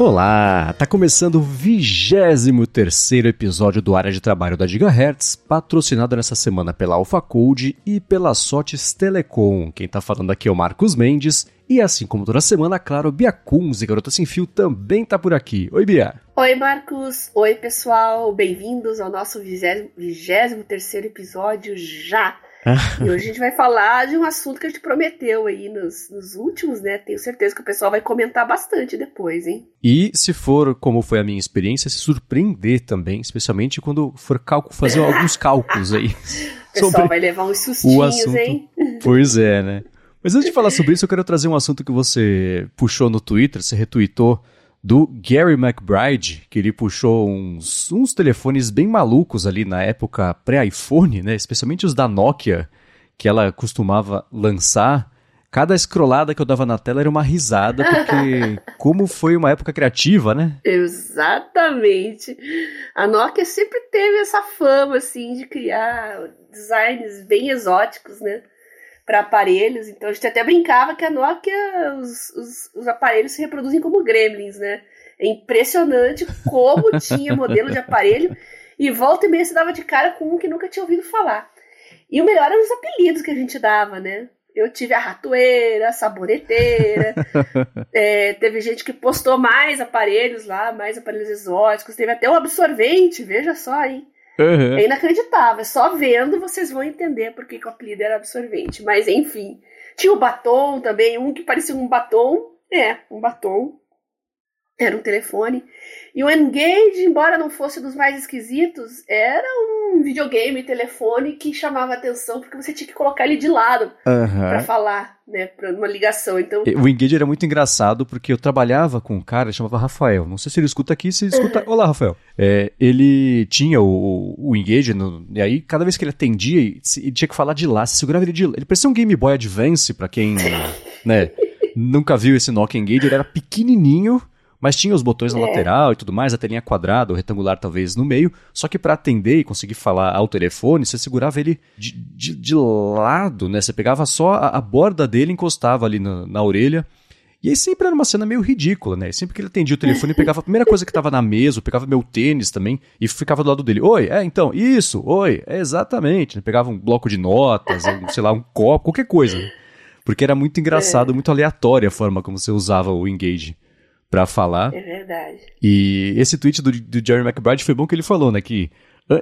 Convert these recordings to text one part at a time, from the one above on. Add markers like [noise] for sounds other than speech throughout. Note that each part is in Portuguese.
Olá, tá começando o 23 episódio do Área de Trabalho da Gigahertz, patrocinado nessa semana pela AlphaCode e pela Sotes Telecom. Quem tá falando aqui é o Marcos Mendes, e assim como toda semana, claro, Bia Kunz e Garota Sem Fio também tá por aqui. Oi, Bia! Oi, Marcos! Oi, pessoal! Bem-vindos ao nosso 23 episódio já! E hoje a gente vai falar de um assunto que a gente prometeu aí nos, nos, últimos, né? Tenho certeza que o pessoal vai comentar bastante depois, hein? E se for, como foi a minha experiência, se surpreender também, especialmente quando for cálculo, fazer alguns cálculos aí. [laughs] O pessoal vai levar uns sustinhos, hein? Pois é, né? Mas antes de falar sobre isso, eu quero trazer um assunto que você puxou no Twitter, você retweetou do Gary McBride, que ele puxou uns, uns telefones bem malucos ali na época pré-iPhone, né? Especialmente os da Nokia, que ela costumava lançar. Cada escrolada que eu dava na tela era uma risada, porque [laughs] como foi uma época criativa, né? Exatamente. A Nokia sempre teve essa fama, assim, de criar designs bem exóticos, né? Para aparelhos. Então a gente até brincava que a Nokia, os, os, os, aparelhos se reproduzem como gremlins, né? É impressionante como [laughs] tinha modelo de aparelho e volta e meia se dava de cara com um que nunca tinha ouvido falar. E o melhor eram os apelidos que a gente dava, né? Eu tive a ratoeira, a saboneteira. [laughs] é, teve gente que postou mais aparelhos lá, mais aparelhos exóticos. Teve até o absorvente, veja só, hein? Uhum. É inacreditável. Só vendo vocês vão entender por que, que o apelido era absorvente. Mas enfim. Tinha o batom também, um que parecia um batom. É, um batom. Era um telefone. E o Engage, embora não fosse dos mais esquisitos, era um videogame, telefone que chamava atenção porque você tinha que colocar ele de lado uhum. para falar, né, para uma ligação. Então, o Engage era muito engraçado porque eu trabalhava com um cara chamava Rafael. Não sei se ele escuta aqui, se ele escuta. Olá, Rafael. É, ele tinha o, o Engage no, e aí cada vez que ele atendia, ele tinha que falar de lá. Se segurava ele de lá. Ele parecia um Game Boy Advance para quem, né, [laughs] nunca viu esse Nokia Engage. Ele era pequenininho mas tinha os botões na é. lateral e tudo mais, a telinha quadrada ou retangular talvez no meio, só que para atender e conseguir falar ao telefone, você segurava ele de, de, de lado, né? Você pegava só a, a borda dele, encostava ali na, na orelha, e aí sempre era uma cena meio ridícula, né? Sempre que ele atendia o telefone, pegava a primeira coisa que estava na mesa, pegava meu tênis também e ficava do lado dele. Oi, é, então, isso, oi, é exatamente. Pegava um bloco de notas, um, sei lá, um copo, qualquer coisa. Porque era muito engraçado, é. muito aleatória a forma como você usava o Engage para falar. É verdade. E esse tweet do, do Jerry McBride foi bom que ele falou, né, que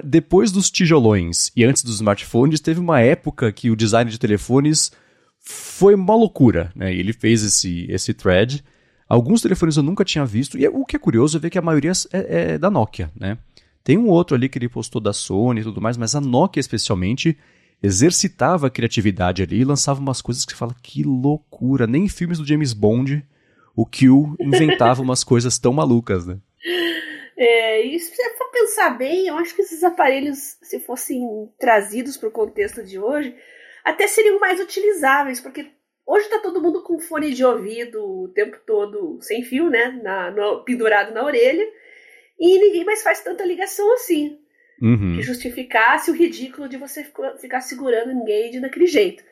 depois dos tijolões e antes dos smartphones, teve uma época que o design de telefones foi uma loucura, né? Ele fez esse, esse thread. Alguns telefones eu nunca tinha visto, e o que é curioso é ver que a maioria é, é da Nokia, né? Tem um outro ali que ele postou da Sony e tudo mais, mas a Nokia especialmente exercitava a criatividade ali e lançava umas coisas que você fala, que loucura, nem filmes do James Bond o Q inventava umas coisas tão malucas, né? É, e se você for pensar bem, eu acho que esses aparelhos, se fossem trazidos para o contexto de hoje, até seriam mais utilizáveis, porque hoje está todo mundo com fone de ouvido o tempo todo sem fio, né? Na, no, pendurado na orelha, e ninguém mais faz tanta ligação assim. Uhum. Que justificasse o ridículo de você ficar segurando engage daquele jeito.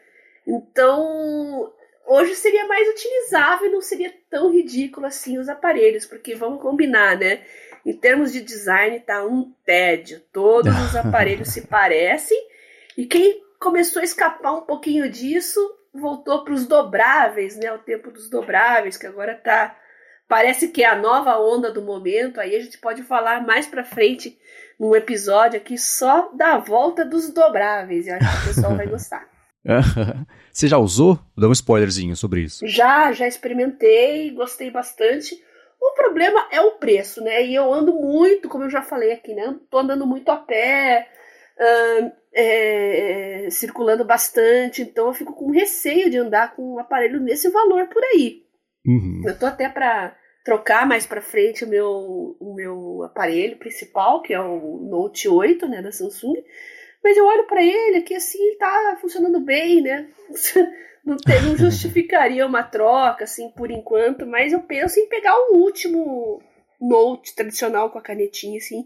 Então, hoje seria mais utilizável e não seria tão ridículo assim os aparelhos, porque vamos combinar, né? Em termos de design, tá um tédio. Todos os [laughs] aparelhos se parecem. E quem começou a escapar um pouquinho disso voltou para os dobráveis, né? O tempo dos dobráveis, que agora tá. Parece que é a nova onda do momento. Aí a gente pode falar mais para frente num episódio aqui só da volta dos dobráveis. Eu acho que o pessoal vai [laughs] gostar. [laughs] Você já usou? Dá um spoilerzinho sobre isso. Já, já experimentei, gostei bastante. O problema é o preço, né? E eu ando muito, como eu já falei aqui, né? Tô andando muito a pé, é, circulando bastante, então eu fico com receio de andar com um aparelho nesse valor por aí. Uhum. Eu tô até para trocar mais para frente o meu, o meu aparelho principal, que é o Note 8, né, da Samsung. Mas eu olho para ele aqui assim, tá funcionando bem, né? [laughs] Não, não justificaria uma troca, assim, por enquanto, mas eu penso em pegar o último note tradicional com a canetinha, assim,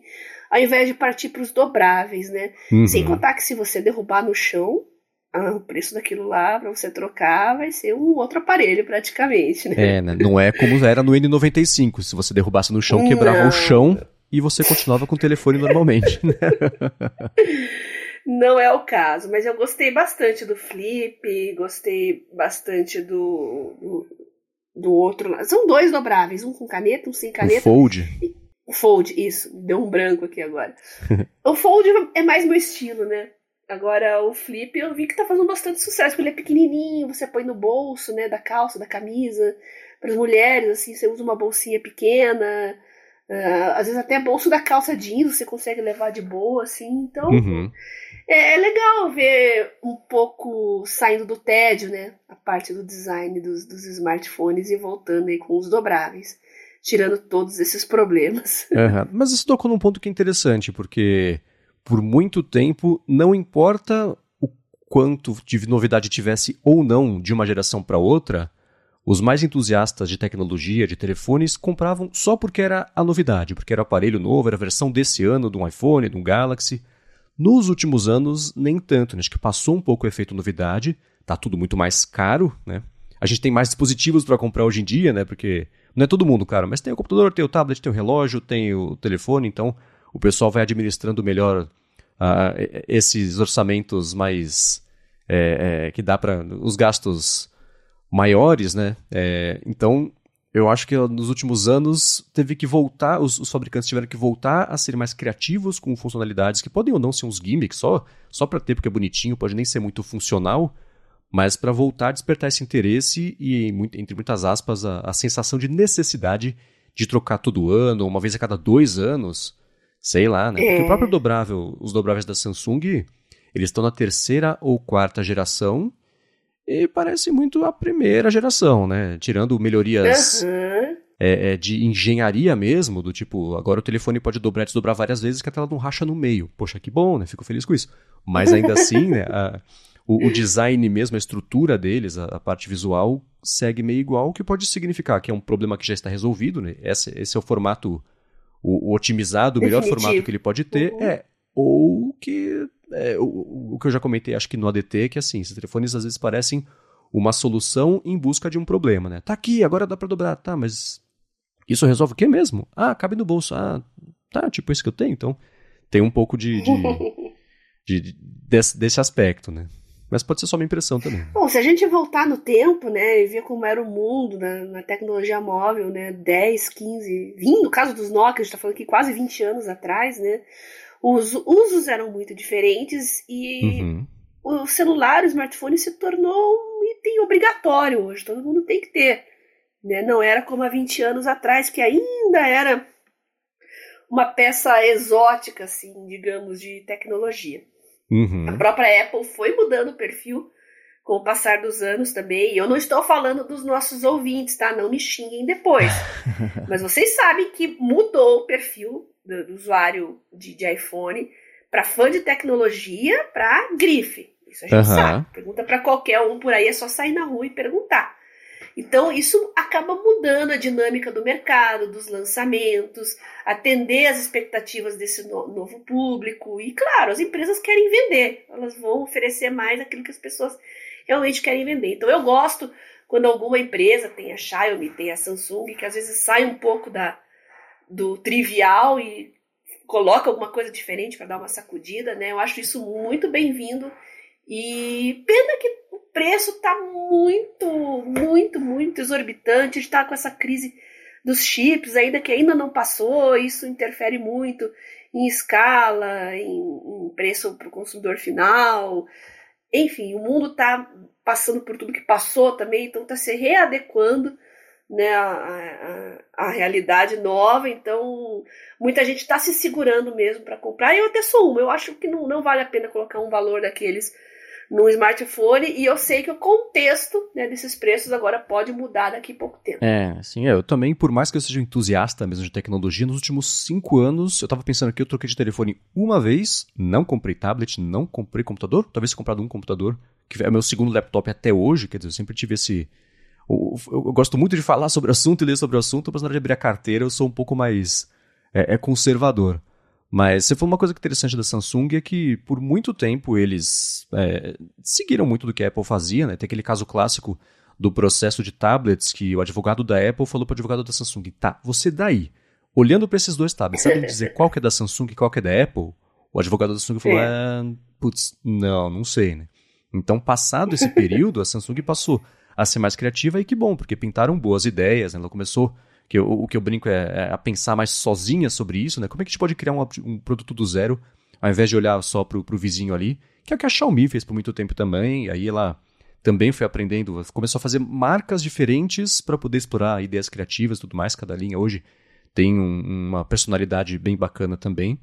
ao invés de partir para os dobráveis, né? Uhum. Sem contar que se você derrubar no chão, ah, o preço daquilo lá para você trocar vai ser um outro aparelho praticamente, né? É, né? Não é como era no N95, se você derrubasse no chão, quebrava não. o chão e você continuava com o telefone normalmente, né? [laughs] Não é o caso, mas eu gostei bastante do Flip, gostei bastante do, do, do outro. São dois dobráveis, um com caneta, um sem caneta. O Fold. O Fold, isso, deu um branco aqui agora. [laughs] o Fold é mais meu estilo, né? Agora, o Flip eu vi que tá fazendo bastante sucesso, porque ele é pequenininho, você põe no bolso, né, da calça, da camisa. Para as mulheres, assim, você usa uma bolsinha pequena, uh, às vezes até bolso da calça jeans você consegue levar de boa, assim. Então, uhum. É, é, legal ver um pouco saindo do tédio, né, a parte do design dos, dos smartphones e voltando aí com os dobráveis tirando todos esses problemas. [laughs] Uhum. Mas isso tocou num ponto que é interessante, porque por muito tempo, não importa o quanto de novidade tivesse ou não de uma geração para outra, os mais entusiastas de tecnologia, de telefones, compravam só porque era a novidade, porque era o aparelho novo, era a versão desse ano de um iPhone, de um Galaxy. Nos últimos anos, nem tanto, né? acho que passou um pouco o efeito novidade, tá tudo muito mais caro, né? A gente tem mais dispositivos para comprar hoje em dia, né? Porque não é todo mundo, cara, mas tem o computador, tem o tablet, tem o relógio, tem o telefone, então o pessoal vai administrando melhor uh, esses orçamentos mais. É, é, que dá para. os gastos maiores, né? É, então, eu acho que nos últimos anos teve que voltar, os, os, fabricantes tiveram que voltar a ser mais criativos com funcionalidades que podem ou não ser uns gimmicks só, só para ter porque é bonitinho, pode nem ser muito funcional, mas para voltar a despertar esse interesse e, entre muitas aspas, a, a sensação de necessidade de trocar todo ano, uma vez a cada dois anos, Sei lá, né? Porque é. o próprio dobrável, os dobráveis da Samsung, eles estão na terceira ou quarta geração e parece muito a primeira geração, né? Tirando melhorias uhum. é, é, de engenharia mesmo, do tipo, agora o telefone pode dobrar e desdobrar várias vezes que a tela não racha no meio. Poxa, que bom, né? Fico feliz com isso. Mas ainda assim, né? A, o, o, design mesmo, a estrutura deles, a, a, parte visual, segue meio igual, o que pode significar que é um problema que já está resolvido, né? Esse, esse é o formato o, o otimizado, o melhor formato que ele pode ter, uhum. é ou que é, o, o, que eu já comentei, acho que no ADT, que assim, esses telefones às vezes parecem uma solução em busca de um problema, né? Tá aqui, agora dá para dobrar, tá, mas isso resolve o quê mesmo? Ah, cabe no bolso, ah, tá, tipo isso que eu tenho, então tem um pouco de, de, [laughs] de, de desse, desse aspecto, né? Mas pode ser só uma impressão também. Bom, se a gente voltar no tempo, né, e ver como era o mundo na, na tecnologia móvel, né, 10, 15, 20, no caso dos Nokia, a gente está falando aqui quase 20 anos atrás, né, os usos eram muito diferentes e uhum. o celular, o smartphone se tornou um item obrigatório hoje, todo mundo tem que ter. Né? Não era como há 20 anos atrás, que ainda era uma peça exótica, assim, digamos, de tecnologia. Uhum. A própria Apple foi mudando o perfil com o passar dos anos também. Eu não estou falando dos nossos ouvintes, tá? Não me xinguem depois. [laughs] Mas vocês sabem que mudou o perfil do, do usuário de, de iPhone para fã de tecnologia para grife. Isso a gente uhum. sabe. Pergunta para qualquer um por aí, é só sair na rua e perguntar. Então, isso acaba mudando a dinâmica do mercado, dos lançamentos, atender às expectativas desse no novo público. E, claro, as empresas querem vender, elas vão oferecer mais aquilo que as pessoas realmente querem vender. Então, eu gosto quando alguma empresa, tem a Xiaomi, tem a Samsung, que às vezes sai um pouco da, do trivial e coloca alguma coisa diferente para dar uma sacudida, né? Eu acho isso muito bem-vindo. E pena que preço está muito, muito, muito exorbitante. A gente está com essa crise dos chips, ainda que ainda não passou, isso interfere muito em escala, em, em preço para o consumidor final. Enfim, o mundo está passando por tudo que passou também, então está se readequando né, a, a, a, realidade nova, então muita gente está se segurando mesmo para comprar. Eu até sou uma, eu acho que não, não vale a pena colocar um valor daqueles no smartphone e eu sei que o contexto né, desses preços agora pode mudar daqui a pouco tempo. É, assim, eu também, por mais que eu seja um entusiasta mesmo de tecnologia, nos últimos cinco anos eu tava pensando que eu troquei de telefone uma vez, não comprei tablet, não comprei computador, talvez comprado um computador, que é o meu segundo laptop até hoje, quer dizer, eu sempre tive esse... Eu, eu, eu gosto muito de falar sobre o assunto e ler sobre o assunto, mas na hora de abrir a carteira eu sou um pouco mais é, é conservador. Mas se for uma coisa interessante da Samsung é que por muito tempo eles é, seguiram muito do que a Apple fazia, né? Tem aquele caso clássico do processo de tablets que o advogado da Apple falou para o advogado da Samsung, tá, você daí, olhando para esses dois tablets, sabe dizer qual que é da Samsung e qual que é da Apple? O advogado da Samsung falou, é. ah, putz, não, não sei, né? Então, passado esse período, a Samsung passou a ser mais criativa e que bom, porque pintaram boas ideias, né? ela começou que eu, o que eu brinco é, é, a pensar mais sozinha sobre isso, né? Como é que a gente pode criar um, um produto do zero, ao invés de olhar só pro, pro vizinho ali, que é o que a Xiaomi fez por muito tempo também, aí ela também foi aprendendo, começou a fazer marcas diferentes para poder explorar ideias criativas e tudo mais, cada linha hoje tem um, uma personalidade bem bacana também,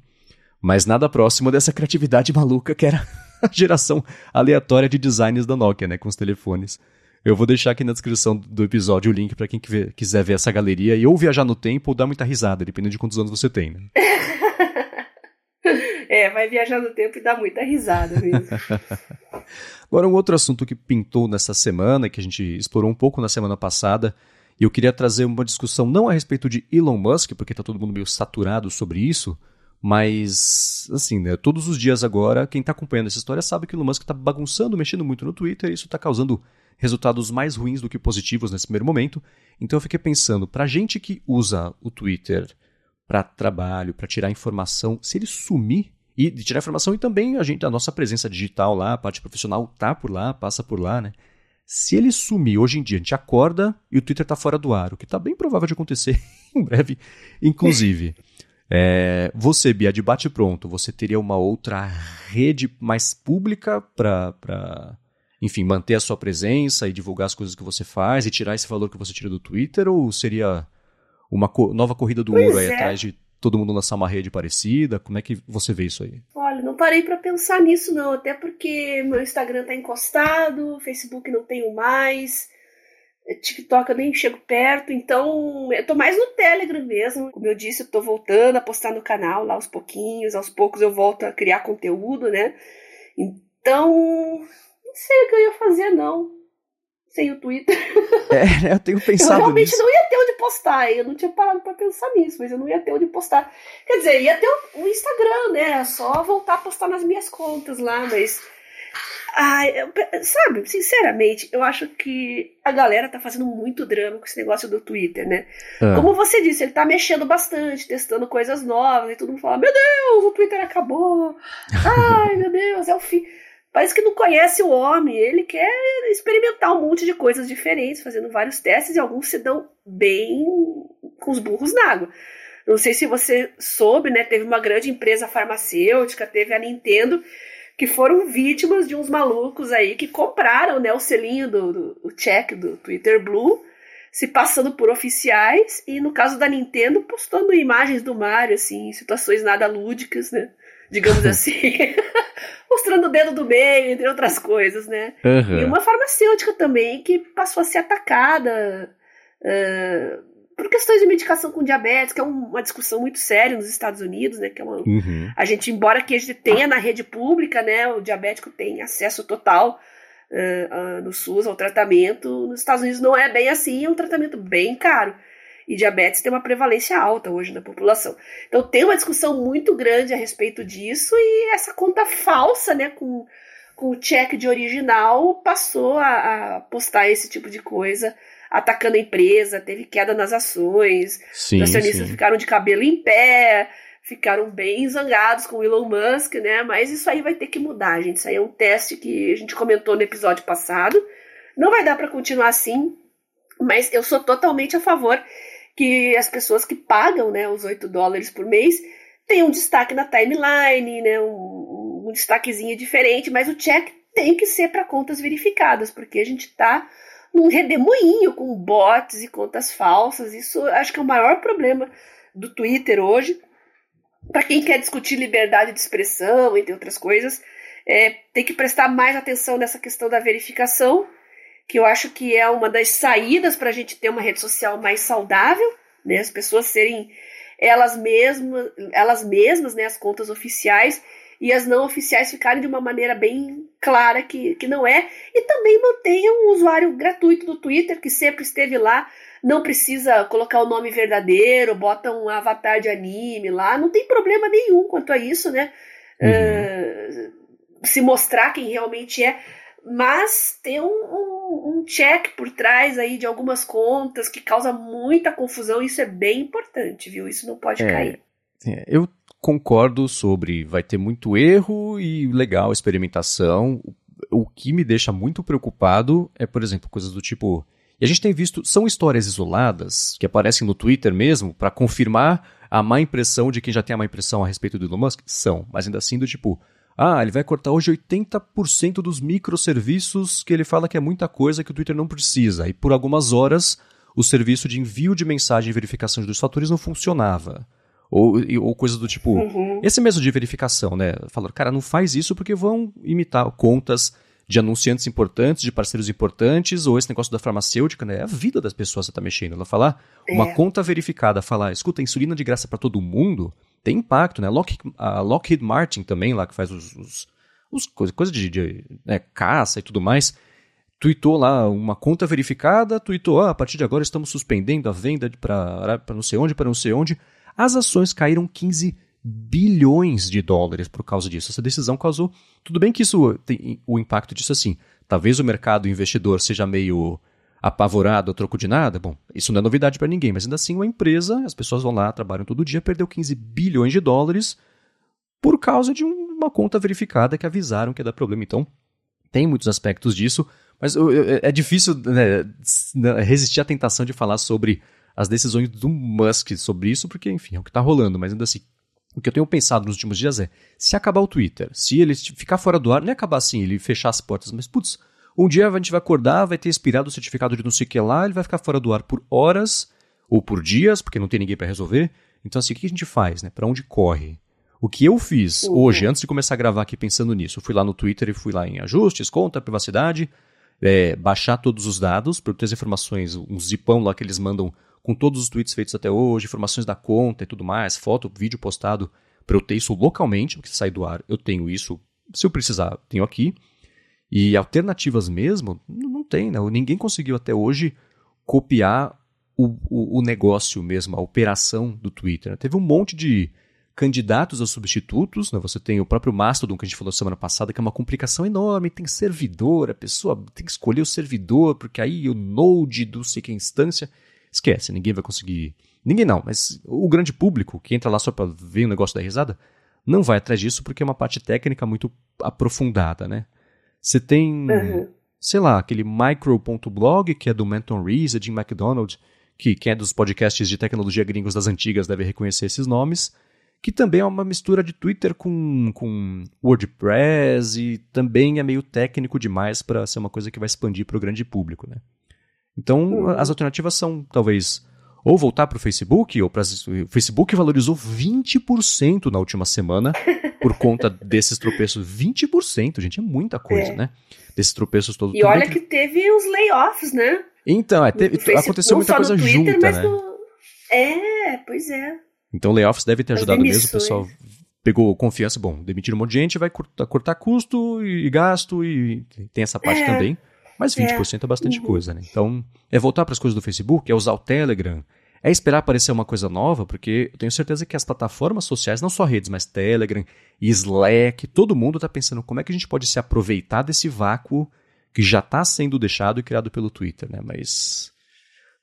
mas nada próximo dessa criatividade [laughs] maluca que era a geração aleatória de designs da Nokia, né, com os telefones. Eu vou deixar aqui na descrição do episódio o link para quem quiser ver essa galeria e ou viajar no tempo ou dar muita risada, dependendo de quantos anos você tem. Né? [laughs] é, vai viajar no tempo e dar muita risada mesmo. [laughs] Agora, um outro assunto que pintou nessa semana, que a gente explorou um pouco na semana passada, e eu queria trazer uma discussão não a respeito de Elon Musk, porque está todo mundo meio saturado sobre isso, mas, assim, né, todos os dias agora, quem está acompanhando essa história sabe que Elon Musk está bagunçando, mexendo muito no Twitter, e isso está causando resultados mais ruins do que positivos nesse primeiro momento. Então eu fiquei pensando, para gente que usa o Twitter para trabalho, para tirar informação, se ele sumir e de tirar informação e também a gente a nossa presença digital lá, a parte profissional tá por lá, passa por lá, né? Se ele sumir hoje em dia, a gente acorda e o Twitter está fora do ar, o que está bem provável de acontecer [laughs] em breve, inclusive. [laughs] É, você, Bia, de bate pronto, você teria uma outra rede mais pública para enfim, manter a sua presença e divulgar as coisas que você faz e tirar esse valor que você tira do Twitter? Ou seria uma co nova corrida do pois ouro aí é. atrás de todo mundo lançar uma rede parecida? Como é que você vê isso aí? Olha, não parei para pensar nisso não, até porque meu Instagram tá encostado, Facebook não tenho mais, TikTok eu nem chego perto, então eu tô mais no Telegram mesmo. Como eu disse, eu tô voltando a postar no canal lá aos pouquinhos, aos poucos eu volto a criar conteúdo, né? Então, sei o que eu ia fazer, não. Sem o Twitter. [laughs] É, eu tenho pensado. Eu realmente nisso. não ia ter onde postar. Eu não tinha parado pra pensar nisso, mas eu não ia ter onde postar. Quer dizer, ia ter o Instagram, né? É só voltar a postar nas minhas contas lá, mas. Ai, eu, sabe, sinceramente, eu acho que a galera tá fazendo muito drama com esse negócio do Twitter, né? Ah. Como você disse, ele tá mexendo bastante, testando coisas novas, e todo mundo fala: Meu Deus, o Twitter acabou! [laughs] Ai, meu Deus, é o fim. Parece que não conhece o homem, ele quer experimentar um monte de coisas diferentes, fazendo vários testes e alguns se dão bem com os burros na água. Não sei se você soube, né? Teve uma grande empresa farmacêutica, teve a Nintendo, que foram vítimas de uns malucos aí que compraram né, o selinho do, do o check do Twitter Blue, se passando por oficiais, e no caso da Nintendo, postando imagens do Mario, assim, situações nada lúdicas, né? Digamos [laughs] assim. [laughs] mostrando o dedo do meio, entre outras coisas, né? Uhum. E uma farmacêutica também que passou a ser atacada uh, por questões de medicação com diabetes, que é uma discussão muito séria nos Estados Unidos, né? Que é uma, uhum. A gente, embora que a gente tenha na rede pública, né? O diabético tem acesso total uh, uh, no SUS ao tratamento. Nos Estados Unidos não é bem assim, é um tratamento bem caro e diabetes tem uma prevalência alta hoje na população. Então tem uma discussão muito grande a respeito disso e essa conta falsa, né, com, com o cheque de original, passou a, a postar esse tipo de coisa, atacando a empresa, teve queda nas ações, sim, os acionistas sim. ficaram de cabelo em pé, ficaram bem zangados com o Elon Musk, né? Mas isso aí vai ter que mudar, gente. Isso aí é um teste que a gente comentou no episódio passado. Não vai dar para continuar assim, mas eu sou totalmente a favor que as pessoas que pagam né, os 8 dólares por mês têm um destaque na timeline, né, um, um destaquezinho diferente, mas o check tem que ser para contas verificadas, porque a gente está num redemoinho com bots e contas falsas. Isso acho que é o maior problema do Twitter hoje. Para quem quer discutir liberdade de expressão, entre outras coisas, é, tem que prestar mais atenção nessa questão da verificação que eu acho que é uma das saídas para a gente ter uma rede social mais saudável, né? As pessoas serem elas mesmas, elas mesmas, né, as contas oficiais e as não oficiais ficarem de uma maneira bem clara que, que não é. E também mantenha um usuário gratuito do Twitter, que sempre esteve lá. Não precisa colocar o nome verdadeiro, bota um avatar de anime lá, não tem problema nenhum quanto a isso, né? Uhum. Uh, se mostrar quem realmente é mas tem um, um, um, check por trás aí de algumas contas que causa muita confusão. Isso é bem importante, viu? Isso não pode é, cair. É, eu concordo sobre vai ter muito erro e legal experimentação. O que me deixa muito preocupado é, por exemplo, coisas do tipo. E a gente tem visto, são histórias isoladas que aparecem no Twitter mesmo para confirmar a má impressão de quem já tem a má impressão a respeito do Elon Musk? São, mas ainda assim do tipo, ah, ele vai cortar hoje 80% dos microserviços que ele fala que é muita coisa que o Twitter não precisa. E por algumas horas o serviço de envio de mensagem e verificação dos fatores não funcionava. Ou, ou coisa do tipo. Uhum. Esse mesmo de verificação, né? Falaram, cara, não faz isso porque vão imitar contas de anunciantes importantes, de parceiros importantes, ou esse negócio da farmacêutica, né? É a vida das pessoas que você está mexendo. Ela falar, é. uma conta verificada, falar, escuta, insulina de graça para todo mundo, tem impacto, né? Lock, a Lockheed Martin também, lá que faz os, os, os coisas coisa de, de né, caça e tudo mais, tweetou lá uma conta verificada, tweetou, ah, a partir de agora estamos suspendendo a venda para não sei onde, para não sei onde as ações caíram 15 bilhões de dólares por causa disso. Essa decisão causou. Tudo bem que isso tem o impacto disso assim. Talvez o mercado investidor seja meio apavorado a troco de nada. Bom, isso não é novidade para ninguém, mas ainda assim uma empresa, as pessoas vão lá, trabalham todo dia, perdeu 15 bilhões de dólares por causa de uma conta verificada que avisaram que ia dar problema. Então, tem muitos aspectos disso, mas é difícil né, resistir à tentação de falar sobre as decisões do Musk sobre isso, porque, enfim, é o que está rolando, mas ainda assim, o que eu tenho pensado nos últimos dias é, se acabar o Twitter, se ele ficar fora do ar, não é acabar assim, ele fechar as portas, mas, putz, um dia a gente vai acordar, vai ter expirado o certificado de não sei o que lá, ele vai ficar fora do ar por horas, ou por dias, porque não tem ninguém para resolver. Então, assim, o que a gente faz, né? Para onde corre? O que eu fiz uhum. hoje, antes de começar a gravar aqui pensando nisso, eu fui lá no Twitter e fui lá em ajustes, conta, privacidade, é, baixar todos os dados, para ter as informações, um zipão lá que eles mandam com todos os tweets feitos até hoje, informações da conta e tudo mais, foto, vídeo postado, para eu ter isso localmente, porque sai do ar, eu tenho isso, se eu precisar, tenho aqui. E alternativas mesmo, não tem, né? Ninguém conseguiu até hoje copiar o, o, o negócio mesmo, a operação do Twitter. Né? Teve um monte de candidatos a substitutos, né? você tem o próprio Mastodon que a gente falou semana passada, que é uma complicação enorme, tem servidor, a pessoa tem que escolher o servidor, porque aí o node do sei que instância esquece, ninguém vai conseguir. Ninguém não, mas o grande público que entra lá só para ver o negócio da risada, não vai atrás disso porque é uma parte técnica muito aprofundada, né? Você tem, uhum. sei lá, aquele micro.blog, que é do Menton Rees, Jim McDonald, que quem é dos podcasts de tecnologia gringos das antigas deve reconhecer esses nomes, que também é uma mistura de Twitter com, com WordPress e também é meio técnico demais para ser uma coisa que vai expandir para o grande público, né? Então, uhum. as alternativas são, talvez, ou voltar para o Facebook, ou para o Facebook valorizou 20% na última semana [laughs] por conta desses tropeços. 20%, gente, é muita coisa, é. né? Desses tropeços todos. E olha que... que teve os layoffs, né? Então, é, teve, aconteceu muita coisa Twitter, junta, né? No... É, pois é. Então, layoffs deve ter ajudado mesmo, o pessoal pegou confiança, bom, demitir um monte de gente, vai cortar, cortar custo e gasto, e tem essa parte é. também. Mas 20% é, é bastante uhum. coisa, né? Então, é voltar para as coisas do Facebook, é usar o Telegram, é esperar aparecer uma coisa nova, porque eu tenho certeza que as plataformas sociais, não só redes, mas Telegram, Slack, todo mundo está pensando como é que a gente pode se aproveitar desse vácuo que já está sendo deixado e criado pelo Twitter, né? Mas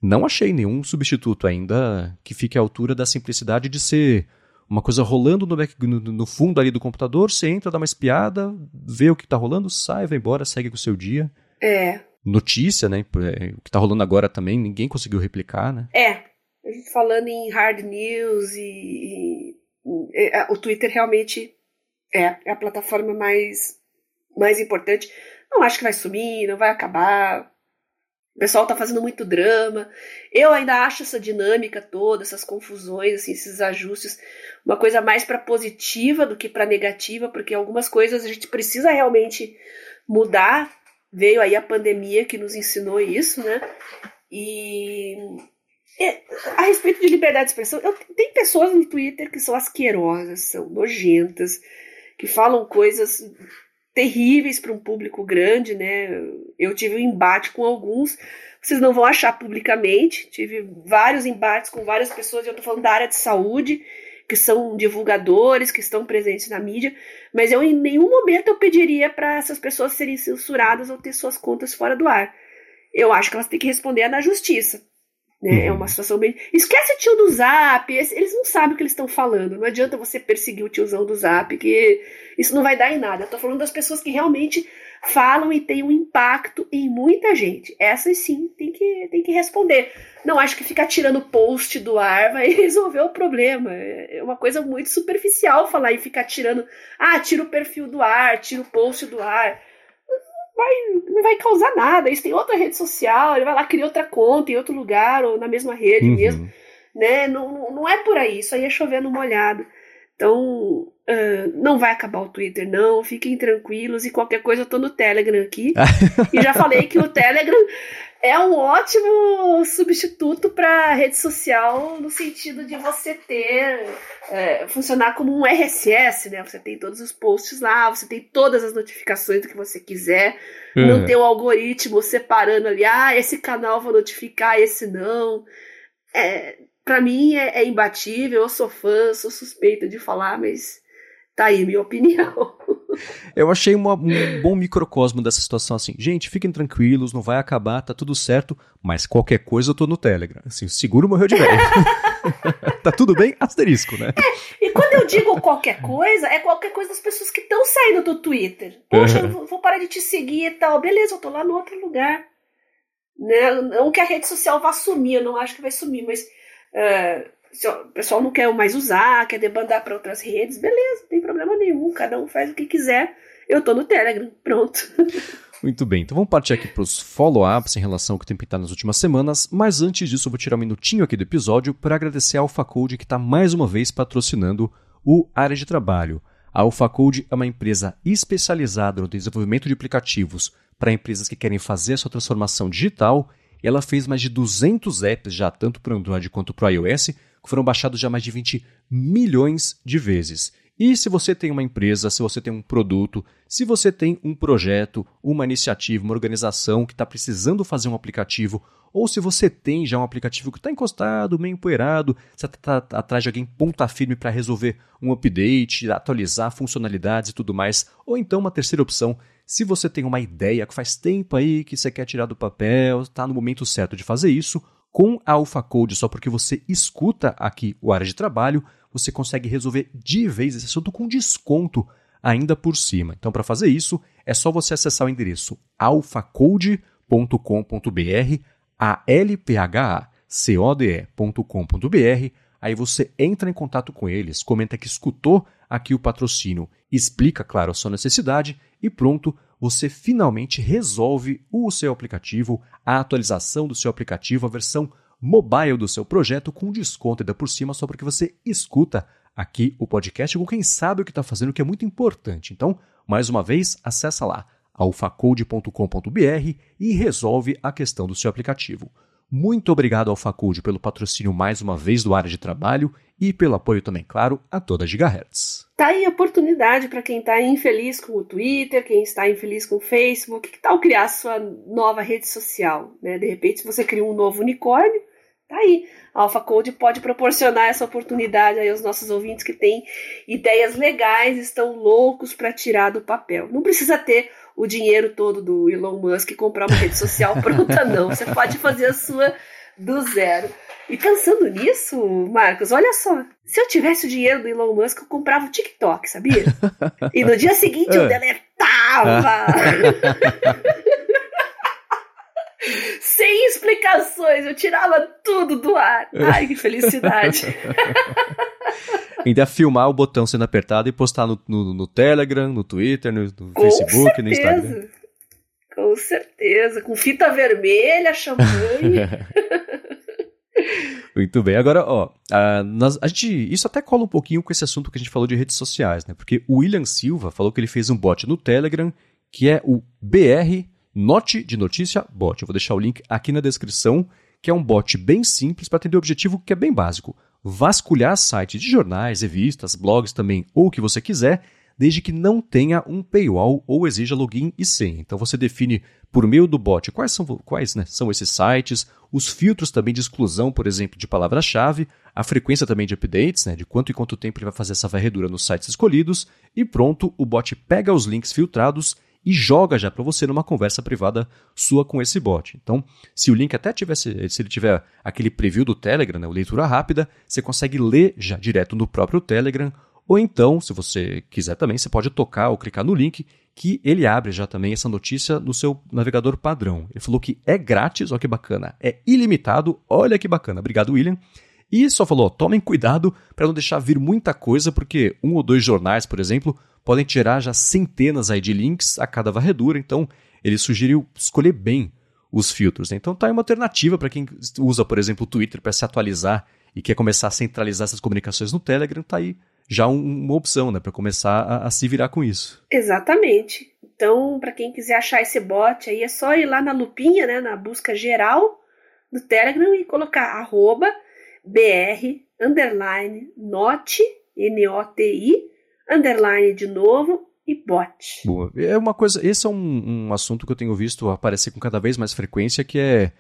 não achei nenhum substituto ainda que fique à altura da simplicidade de ser uma coisa rolando no, back, no, no fundo ali do computador, você entra, dá uma espiada, vê o que está rolando, sai, vai embora, segue com o seu dia. É. Notícia, né? É, o que tá rolando agora também, ninguém conseguiu replicar, né? É. Falando em hard news e, e, e é, o Twitter realmente é, é a plataforma mais, mais importante. Não acho que vai sumir, não vai acabar. O pessoal tá fazendo muito drama. Eu ainda acho essa dinâmica toda, essas confusões, assim, esses ajustes, uma coisa mais para positiva do que para negativa, porque algumas coisas a gente precisa realmente mudar veio aí a pandemia que nos ensinou isso, né? E, e a respeito de liberdade de expressão, eu, tem pessoas no Twitter que são asquerosas, são nojentas, que falam coisas terríveis para um público grande, né? Eu tive um embate com alguns, vocês não vão achar publicamente. Tive vários embates com várias pessoas, eu estou falando da área de saúde, que são divulgadores, que estão presentes na mídia, mas eu em nenhum momento eu pediria para essas pessoas serem censuradas ou ter suas contas fora do ar. Eu acho que elas têm que responder na justiça. Né? Uhum. É uma situação bem. Esquece o tio do Zap, eles não sabem o que eles estão falando. Não adianta você perseguir o tiozão do Zap, que isso não vai dar em nada. Eu tô falando das pessoas que realmente falam e têm um impacto em muita gente. Essas sim tem que, tem que responder. Não acho que ficar tirando post do ar vai [laughs] resolver o problema. É uma coisa muito superficial falar e ficar tirando. Ah, tira o perfil do ar, tira o post do ar vai, não vai causar nada. Isso tem outra rede social, ele vai lá criar outra conta em outro lugar ou na mesma rede uhum. mesmo. Né? Não, não é por aí, isso aí é chovendo molhado. Então, uh, não vai acabar o Twitter, não. Fiquem tranquilos. E qualquer coisa, eu tô no Telegram aqui. [laughs] e já falei que o Telegram é um ótimo substituto para rede social no sentido de você ter é, funcionar como um RSS, né? Você tem todos os posts lá, você tem todas as notificações do que você quiser, uhum. não tem o um algoritmo separando ali, ah, esse canal vou notificar, esse não. É, para mim é, é imbatível, eu sou fã, sou suspeita de falar, mas tá aí minha [laughs] opinião. Eu achei uma, um bom microcosmo dessa situação assim. Gente, fiquem tranquilos, não vai acabar, tá tudo certo, mas qualquer coisa eu tô no Telegram. Assim, seguro morreu de velho. [laughs] tá tudo bem? Asterisco, né? É, e quando eu digo qualquer coisa, é qualquer coisa das pessoas que estão saindo do Twitter. Poxa, uhum. eu vou parar de te seguir e tal. Beleza, eu tô lá no outro lugar. Né? Não que a rede social vá sumir, eu não acho que vai sumir, mas o pessoal não quer mais usar, quer debandar para outras redes, beleza, não tem problema nenhum, cada um faz o que quiser. Eu tô no Telegram, pronto. [laughs] Muito bem, então vamos partir aqui para os follow-ups em relação ao que tem pintado nas últimas semanas, mas antes disso eu vou tirar um minutinho aqui do episódio para agradecer a AlphaCode que está mais uma vez patrocinando o Área de Trabalho. A AlphaCode é uma empresa especializada no desenvolvimento de aplicativos para empresas que querem fazer a sua transformação digital ela fez mais de 200 apps já tanto para Android quanto para iOS que foram baixados já mais de 20 milhões de vezes. E se você tem uma empresa, se você tem um produto, se você tem um projeto, uma iniciativa, uma organização que está precisando fazer um aplicativo, ou se você tem já um aplicativo que está encostado, meio empoeirado, você está tá atrás de alguém ponta firme para resolver um update, atualizar funcionalidades e tudo mais, ou então uma terceira opção, se você tem uma ideia que faz tempo aí que você quer tirar do papel, está no momento certo de fazer isso, com a Alpha Code, só porque você escuta aqui o área de trabalho, você consegue resolver de vez esse assunto com desconto ainda por cima. Então, para fazer isso, é só você acessar o endereço alphacode.com.br, a l p h c o d e.com.br. Aí você entra em contato com eles, comenta que escutou aqui o patrocínio, explica, claro, a sua necessidade e pronto, você finalmente resolve o seu aplicativo, a atualização do seu aplicativo, a versão mobile do seu projeto com desconto ainda por cima, só porque você escuta aqui o podcast com quem sabe o que está fazendo, que é muito importante. Então, mais uma vez, acessa lá alfacode.com.br e resolve a questão do seu aplicativo. Muito obrigado ao Faculdade pelo patrocínio mais uma vez do área de trabalho e pelo apoio também, claro, a toda a Gigahertz. Tá aí a oportunidade para quem está infeliz com o Twitter, quem está infeliz com o Facebook, que tal criar sua nova rede social? Né? De repente, se você cria um novo unicórnio, tá aí. A Alpha Code pode proporcionar essa oportunidade aí aos nossos ouvintes que têm ideias legais, estão loucos para tirar do papel. Não precisa ter o dinheiro todo do Elon Musk e comprar uma rede social [laughs] pronta, não. Você pode fazer a sua do zero. E pensando nisso, Marcos, olha só. Se eu tivesse o dinheiro do Elon Musk, eu comprava o TikTok, sabia? E no dia seguinte eu ah. deletava. Sem explicações, eu tirava tudo do ar. Ai, que felicidade. [laughs] Ainda filmar o botão sendo apertado e postar no, no, no Telegram, no Twitter, no, no Facebook, certeza. no Instagram. Com certeza. Com fita vermelha, champanhe. [laughs] Muito bem. Agora, ó, a, nós, a gente, isso até cola um pouquinho com esse assunto que a gente falou de redes sociais, né? Porque o William Silva falou que ele fez um bot no Telegram, que é o BR Note de Notícia Bot. Eu vou deixar o link aqui na descrição, que é um bot bem simples para atender o objetivo que é bem básico vasculhar sites de jornais, revistas, blogs também, ou o que você quiser, desde que não tenha um paywall ou exija login e senha. Então você define por meio do bot quais são, quais, né, são esses sites, os filtros também de exclusão, por exemplo, de palavra-chave, a frequência também de updates, né, de quanto e quanto tempo ele vai fazer essa varredura nos sites escolhidos, e pronto, o bot pega os links filtrados e joga já para você numa conversa privada sua com esse bot. Então, se o link até tivesse, se ele tiver aquele preview do Telegram, né, leitura rápida, você consegue ler já direto no próprio Telegram ou então, se você quiser também, você pode tocar ou clicar no link que ele abre já também essa notícia no seu navegador padrão. Ele falou que é grátis, olha que bacana, é ilimitado, olha que bacana. Obrigado, William. E só falou, tomem cuidado para não deixar vir muita coisa, porque um ou dois jornais, por exemplo, podem tirar já centenas aí de links a cada varredura, então ele sugeriu escolher bem os filtros. Né? Então tá aí uma alternativa para quem usa, por exemplo, o Twitter para se atualizar e quer começar a centralizar essas comunicações no Telegram, tá aí já uma opção, né, para começar a, a, se virar com isso. Exatamente. Então, para quem quiser achar esse bot aí, é só ir lá na lupinha, né, na busca geral do Telegram e colocar arroba br underline not, N-O-T-I, underline de novo e bot. Boa. É uma coisa, esse é um, um assunto que eu tenho visto aparecer com cada vez mais frequência, que é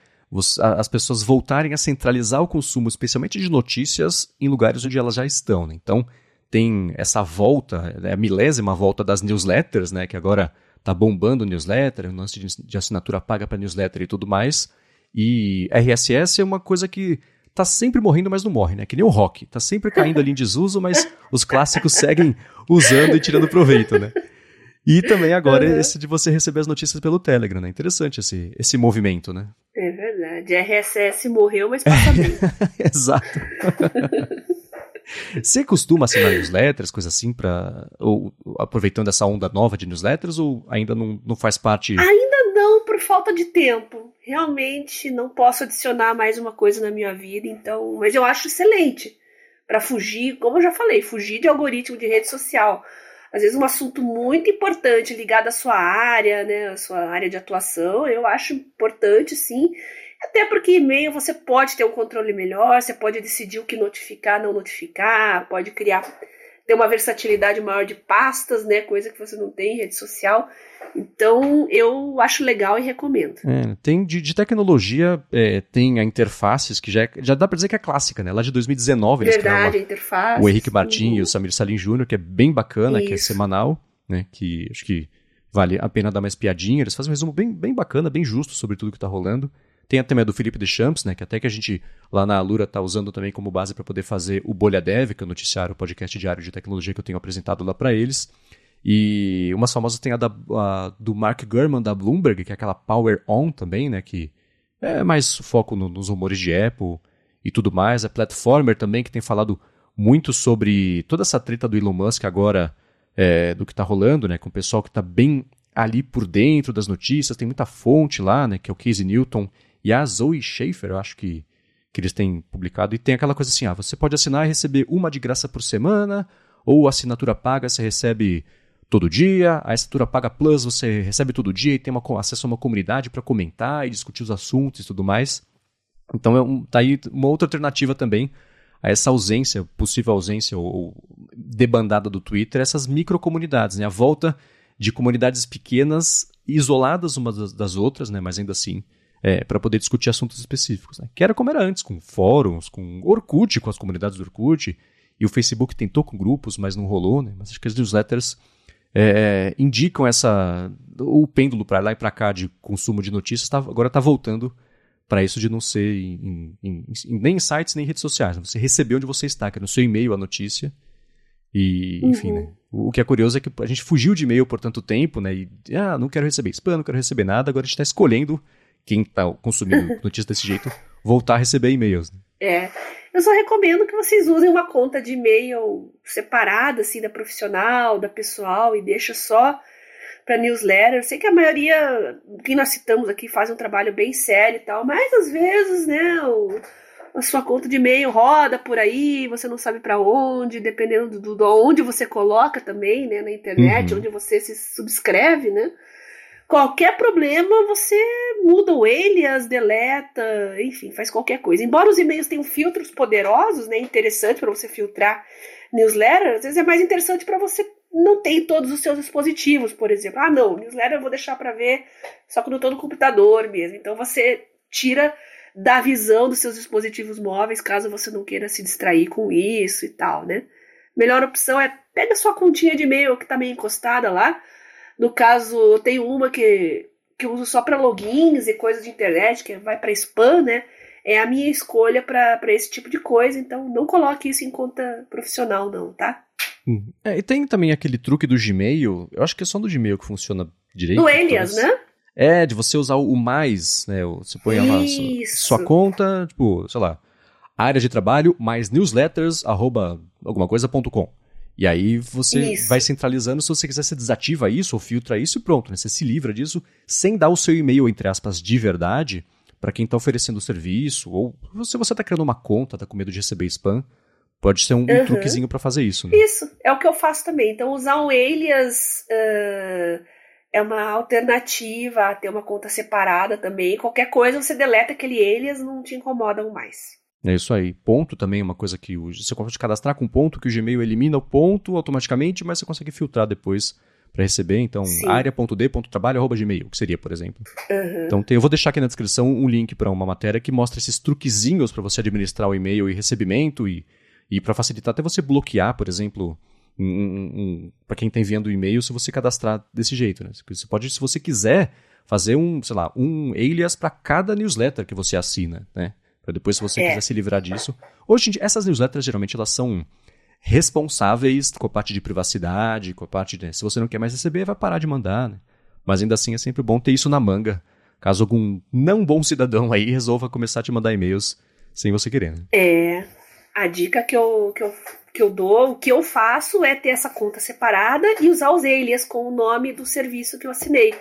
as pessoas voltarem a centralizar o consumo, especialmente de notícias, em lugares onde elas já estão. Né? Então, tem essa volta, é a milésima volta das newsletters, né, que agora está bombando newsletter, um lance de assinatura paga para newsletter e tudo mais. E RSS é uma coisa que tá sempre morrendo, mas não morre, né? Que nem o rock, tá sempre caindo ali em desuso, mas os clássicos seguem usando e tirando proveito, né? E também agora uhum. esse de você receber as notícias pelo Telegram, né? Interessante esse, esse movimento, né? É verdade. RSS morreu, mas passa bem. [laughs] Exato. Você costuma assinar newsletters, coisa assim, para ou aproveitando essa onda nova de newsletters, ou ainda não, não faz parte? Ainda não, por falta de tempo. Realmente não posso adicionar mais uma coisa na minha vida, então, mas eu acho excelente para fugir, como eu já falei, fugir de algoritmo de rede social. Às vezes um assunto muito importante ligado à sua área, né, à sua área de atuação, eu acho importante sim até porque e-mail você pode ter um controle melhor, você pode decidir o que notificar, não notificar, pode criar, ter uma versatilidade maior de pastas, né? Coisa que você não tem em rede social. Então eu acho legal e recomendo. É, tem de, de tecnologia, é, tem a interfaces que já, é, já dá para dizer que é clássica, né? Lá de 2019 eles Verdade, a interface. O Henrique Martin uhum. e o Samir Salim Júnior, que é bem bacana, Isso. que é semanal, né? Que acho que vale a pena dar uma espiadinha. Eles fazem um resumo bem, bem bacana, bem justo sobre tudo que está rolando. Tem também do Felipe Deschamps, né, que até que a gente lá na Alura está usando também como base para poder fazer o Bolha Dev, que é o noticiário, o podcast diário de tecnologia que eu tenho apresentado lá para eles. E umas famosas tem a, da, a, do Mark Gurman da Bloomberg, que é aquela Power On também, né, que é mais foco no, nos rumores de Apple e tudo mais. A Platformer também, que tem falado muito sobre toda essa treta do Elon Musk agora, é, do que está rolando, né, com o pessoal que está bem ali por dentro das notícias, tem muita fonte lá, né, que é o Casey Newton e a Zoe Schaefer, eu acho que, que eles têm publicado, e tem aquela coisa assim: ah, você pode assinar e receber uma de graça por semana, ou assinatura paga você recebe todo dia, a assinatura paga plus você recebe todo dia e tem uma, acesso a uma comunidade para comentar e discutir os assuntos e tudo mais. Então é um, tá aí uma outra alternativa também a essa ausência, possível ausência ou, debandada do Twitter, essas microcomunidades, né? A volta de comunidades pequenas, isoladas umas das outras, né? Mas ainda assim é, para poder discutir assuntos específicos. Né? Que era como era antes, com fóruns, com Orkut, com as comunidades do Orkut, e o Facebook tentou com grupos, mas não rolou. Né? Mas acho que as newsletters é, indicam essa o pêndulo para lá e para cá de consumo de notícias tá, agora está voltando para isso de não ser em, em, em, nem em sites nem em redes sociais. Né? Você recebeu onde você está, que é no seu e-mail a notícia. E, enfim, uhum. né? O, o que é curioso é que a gente fugiu de e-mail por tanto tempo, né? E, ah, não quero receber spam, não quero receber nada. Agora a gente está escolhendo quem está consumindo [laughs] notícias desse jeito voltar a receber e-mails. Né? É. Eu só recomendo que vocês usem uma conta de e-mail separada, assim, da profissional, da pessoal, e deixa só para newsletter. Eu sei que a maioria que nós citamos aqui faz um trabalho bem sério e tal, mas às vezes, né, o, a sua conta de e-mail roda por aí, você não sabe para onde, dependendo do, do onde você coloca também, né, na internet, uhum. onde você se subscreve, né? Qualquer problema, você muda o alias, deleta, enfim, faz qualquer coisa. Embora os e-mails tenham filtros poderosos, né, interessante para você filtrar newsletter, às vezes é mais interessante para você não tem todos os seus dispositivos, por exemplo. Ah, não, newsletter eu vou deixar para ver só quando eu estou no computador mesmo. Então você tira da visão dos seus dispositivos móveis, caso você não queira se distrair com isso e tal, né? Melhor opção é pega sua continha de e-mail que está meio encostada lá. No caso, eu tenho uma que, que eu uso só para logins e coisas de internet, que vai para spam, né? É a minha escolha para esse tipo de coisa, então não coloque isso em conta profissional, não, tá? Hum. É, e tem também aquele truque do Gmail, eu acho que é só do Gmail que funciona direito. Do Elias, né? É, de você usar o mais, né? Você põe lá sua, sua conta, tipo, sei lá, área de trabalho mais newsletters, arroba alguma coisa.com. E aí você isso. vai centralizando, se você quiser, você desativa isso ou filtra isso e pronto, né? Você se livra disso sem dar o seu e-mail, entre aspas, de verdade para quem está oferecendo o serviço, ou se você está criando uma conta, está com medo de receber spam, Pode ser um, uhum. um truquezinho para fazer isso. Né? Isso, é o que eu faço também. Então, usar um alias uh, é uma alternativa a ter uma conta separada também. Qualquer coisa, você deleta aquele alias, não te incomodam mais. É isso aí. Ponto também é uma coisa que você pode cadastrar com ponto, que o Gmail elimina o ponto automaticamente, mas você consegue filtrar depois para receber. Então, área.d.trabalho.gmail, que seria, por exemplo. Uhum. Então, tem, eu vou deixar aqui na descrição um link para uma matéria que mostra esses truquezinhos para você administrar o e-mail e recebimento e e para facilitar até você bloquear, por exemplo, um, um, um, para quem está enviando e-mail, se você cadastrar desse jeito. Né? Você pode, se você quiser, fazer um, sei lá, um alias para cada newsletter que você assina, né? Para depois, se você é. quiser se livrar disso. Hoje, essas newsletters geralmente elas são responsáveis com a parte de privacidade, com a parte de. Se você não quer mais receber, vai parar de mandar, né? Mas ainda assim é sempre bom ter isso na manga. Caso algum não bom cidadão aí resolva começar a te mandar e-mails sem você querer. Né? É, a dica que eu, que eu, que eu dou, o que eu faço é ter essa conta separada e usar os alias com o nome do serviço que eu assinei.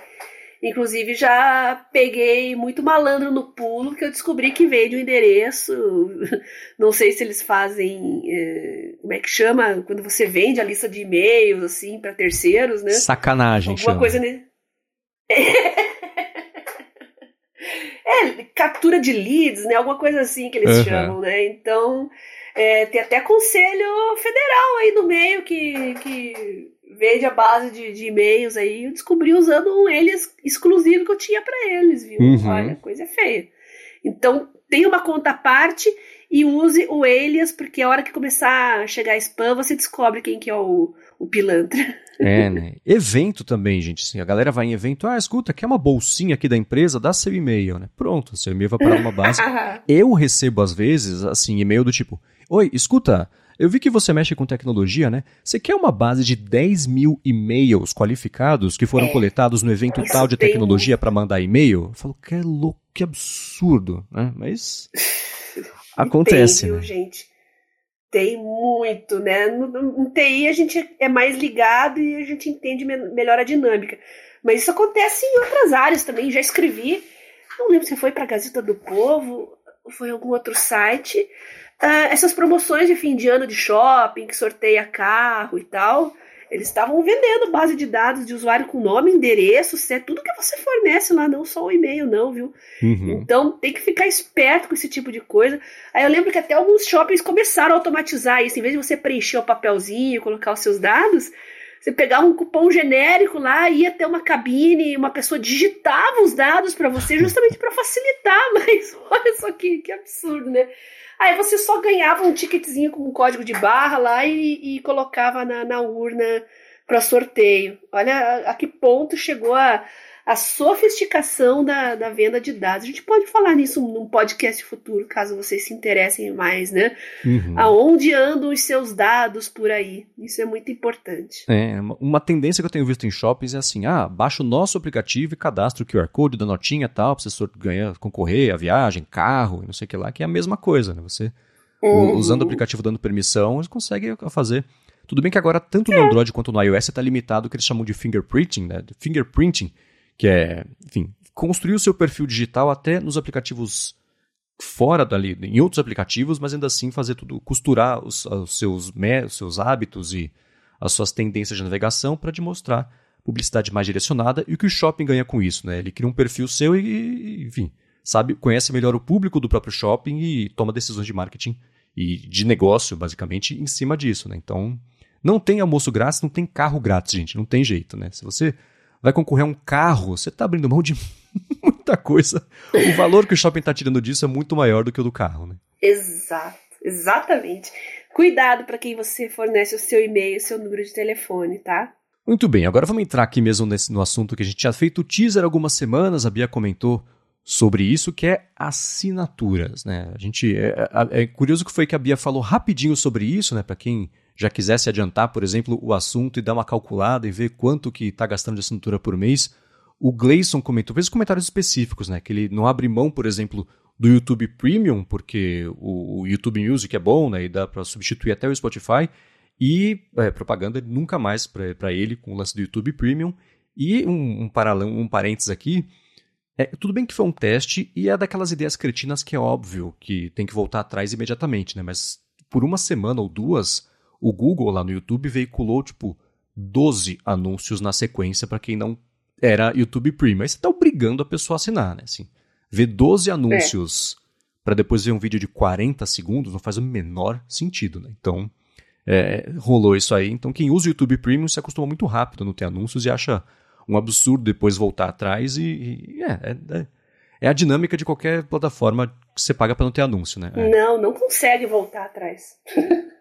Inclusive, já peguei muito malandro no pulo, que eu descobri que veio de um endereço. [laughs] Não sei se eles fazem. É, como é que chama? Quando você vende a lista de e-mails, assim, para terceiros, né? Sacanagem, Alguma chama. coisa. Né? [laughs] É, captura de leads, né? Alguma coisa assim que eles uhum. chamam, né? Então, é, tem até conselho federal aí no meio que, que vende a base de, de e-mails aí. Eu descobri usando um eles exclusivo que eu tinha para eles, viu? Uhum. Olha, coisa feia. Então, tem uma conta à parte e use o alias, porque a hora que começar a chegar spam, você descobre quem que é o, o pilantra. É, né? Evento também, gente. Assim, a galera vai em evento, ah, escuta, quer uma bolsinha aqui da empresa? Dá seu e-mail, né? Pronto, seu e-mail vai para uma base. [laughs] Eu recebo, às vezes, assim, e-mail do tipo, Oi, escuta, eu vi que você mexe com tecnologia, né? Você quer uma base de 10 mil e-mails qualificados que foram é, coletados no evento tal de tecnologia para mandar e-mail? Eu falo, que é louco, que absurdo, né? Mas [laughs] acontece, tem, né? gente? Tem muito, né? No, no, TI a gente é mais ligado e a gente entende me melhor a dinâmica. Mas isso acontece em outras áreas também. Já escrevi, não lembro se foi para a Gazeta do Povo ou foi algum outro site Uh, essas promoções de fim de ano de shopping, que sorteia carro e tal, eles estavam vendendo base de dados de usuário com nome, endereço, é tudo que você fornece lá, não só o e-mail, não, viu? Uhum. Então tem que ficar esperto com esse tipo de coisa. Aí eu lembro que até alguns shoppings começaram a automatizar isso, em vez de você preencher o papelzinho, colocar os seus dados, você pegava um cupom genérico lá, ia ter uma cabine, uma pessoa digitava os dados para você justamente para facilitar, [laughs] mas olha só que, que absurdo, né? Aí você só ganhava um ticketzinho com um código de barra lá e, e colocava na, na urna para sorteio. Olha a, a, que ponto chegou a, a sofisticação da, da venda de dados. A gente pode falar nisso num podcast futuro, caso vocês se interessem mais, né? Uhum. Aonde andam os seus dados por aí? Isso é muito importante. É, uma tendência que eu tenho visto em shoppings é assim: ah, baixa o nosso aplicativo e cadastra o QR Code da notinha tal, para você ganhar, concorrer a viagem, carro, não sei o que lá, que é a mesma coisa, né? Você, uhum. usando o aplicativo dando permissão, você consegue fazer. Tudo bem que agora, tanto no é. Android quanto no iOS, está limitado o que eles chamam de fingerprinting, né? Fingerprinting, que é, enfim, construir o seu perfil digital até nos aplicativos fora dali, em outros aplicativos, mas ainda assim fazer tudo, costurar os, os seus, os seus hábitos e as suas tendências de navegação para demonstrar publicidade mais direcionada e o que o shopping ganha com isso, né? Ele cria um perfil seu e, enfim, sabe, conhece melhor o público do próprio shopping e toma decisões de marketing e de negócio, basicamente, em cima disso, né? Então, Não tem almoço grátis, não tem carro grátis, gente. Não tem jeito, né? Se você vai concorrer a um carro, você está abrindo mão de [laughs] muita coisa. O valor que o shopping está tirando disso é muito maior do que o do carro, né? Exato, exatamente. Cuidado para quem você fornece o seu e-mail, o seu número de telefone, tá? Muito bem, agora vamos entrar aqui mesmo nesse, no assunto que a gente tinha feito teaser algumas semanas, a Bia comentou sobre isso, que é assinaturas, né? A gente é, é, é curioso que foi que a Bia falou rapidinho sobre isso, né? Para quem já quisesse adiantar, por exemplo, o assunto e dar uma calculada e ver quanto que está gastando de assinatura por mês, o Gleison comentou, fez comentários específicos, né? Que ele não abre mão, por exemplo, do YouTube Premium, porque o, o YouTube Music é bom, né? E dá para substituir até o Spotify. E é, propaganda nunca mais para ele com o lance do YouTube Premium. E um, um, um parênteses aqui. É, tudo bem que foi um teste e é daquelas ideias cretinas que é óbvio que tem que voltar atrás imediatamente, né? Mas por uma semana ou duas, o Google lá no YouTube veiculou, tipo, 12 anúncios na sequência para quem não era YouTube Premium. Aí você está obrigando a pessoa a assinar, né? Assim, ver 12 anúncios é. para depois ver um vídeo de 40 segundos não faz o menor sentido, né? Então, é, rolou isso aí. Então, quem usa o YouTube Premium se acostuma muito rápido a não ter anúncios e acha um absurdo depois voltar atrás e, e é, é, é, é a dinâmica de qualquer plataforma que você paga para não ter anúncio, né? É. Não, não consegue voltar atrás. [laughs]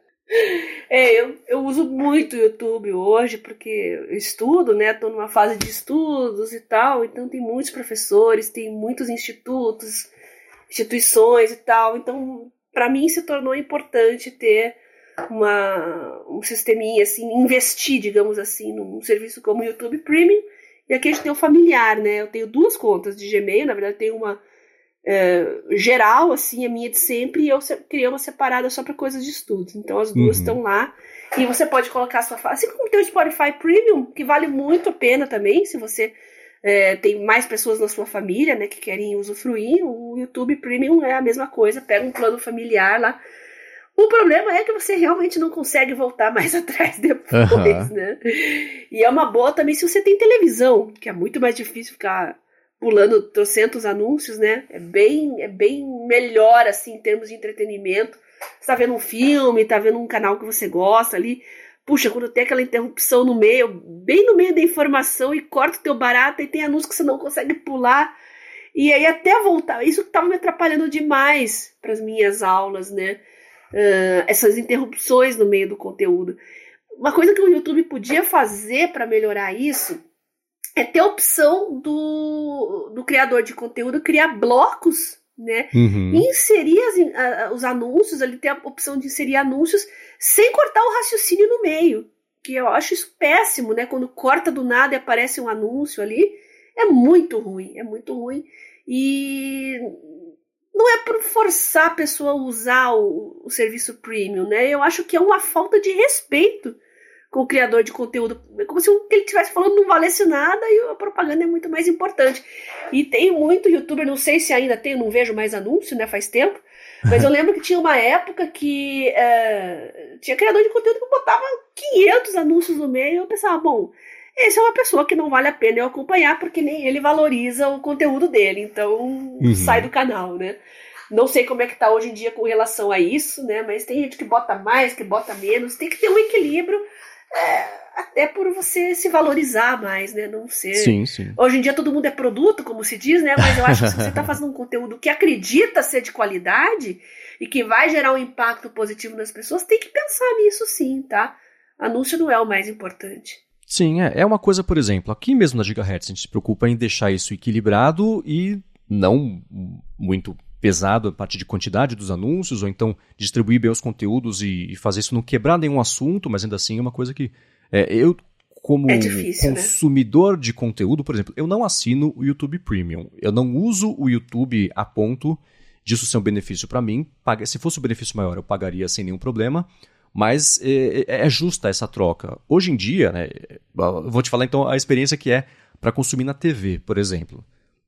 É, eu, eu uso muito o YouTube hoje porque eu estudo, né? Estou numa fase de estudos e tal, então tem muitos professores, tem muitos institutos, instituições e tal. Então, para mim se tornou importante ter uma, um sisteminha assim, investir, digamos assim, num serviço como o YouTube Premium. E aqui a gente tem o familiar, né? Eu tenho duas contas de Gmail, na verdade, tenho uma é, geral, assim, a minha de sempre, e eu criei uma separada só para coisas de estudos. Então as duas uhum. estão lá. E você pode colocar a sua. Assim como tem o Spotify Premium, que vale muito a pena também, se você é, tem mais pessoas na sua família, né, que querem usufruir. O YouTube Premium é a mesma coisa, pega um plano familiar lá. O problema é que você realmente não consegue voltar mais [laughs] atrás depois, uhum. né? E é uma boa também se você tem televisão, que é muito mais difícil ficar pulando trocentos anúncios, né? É bem, é bem melhor, assim, em termos de entretenimento. Você tá vendo um filme, tá vendo um canal que você gosta ali. Puxa, quando tem aquela interrupção no meio, bem no meio da informação, e corta o teu barato e tem anúncio que você não consegue pular. E aí até voltar, isso que tava me atrapalhando demais para as minhas aulas, né? Uh, essas interrupções no meio do conteúdo. Uma coisa que o YouTube podia fazer para melhorar isso é ter a opção do, do criador de conteúdo criar blocos, né? Uhum. E inserir as, os anúncios, ali tem a opção de inserir anúncios sem cortar o raciocínio no meio. Que eu acho isso péssimo, né? Quando corta do nada e aparece um anúncio ali, é muito ruim, é muito ruim. E não é por forçar a pessoa a usar o, o serviço premium, né? Eu acho que é uma falta de respeito com o criador de conteúdo. É como se o que ele estivesse falando não valesse nada e a propaganda é muito mais importante. E tem muito youtuber, não sei se ainda tem, não vejo mais anúncio, né? Faz tempo. Mas eu [laughs] lembro que tinha uma época que é, tinha criador de conteúdo que botava 500 anúncios no meio. E eu pensava, bom, esse é uma pessoa que não vale a pena eu acompanhar porque nem ele valoriza o conteúdo dele. Então uhum. sai do canal, né? Não sei como é que tá hoje em dia com relação a isso, né? Mas tem gente que bota mais, que bota menos. Tem que ter um equilíbrio é, até por você se valorizar mais, né? Não ser. Sim, sim. Hoje em dia todo mundo é produto, como se diz, né? Mas eu acho que se você está [laughs] fazendo um conteúdo que acredita ser de qualidade e que vai gerar um impacto positivo nas pessoas, tem que pensar nisso sim, tá? Anúncio não é o mais importante. Sim, é, é uma coisa, por exemplo, aqui mesmo na Gigahertz a gente se preocupa em deixar isso equilibrado e não muito pesado a parte de quantidade dos anúncios, ou então distribuir bem os conteúdos e, e fazer isso não quebrar nenhum assunto, mas ainda assim é uma coisa que é, eu, como é difícil, né? consumidor né? de conteúdo, por exemplo, eu não assino o YouTube Premium. Eu não uso o YouTube a ponto disso ser um benefício para mim. Se fosse um benefício maior, eu pagaria sem nenhum problema. Mas é, é, é justa essa troca. Hoje em dia, né, vou te falar então a experiência que é para consumir na TV, por exemplo.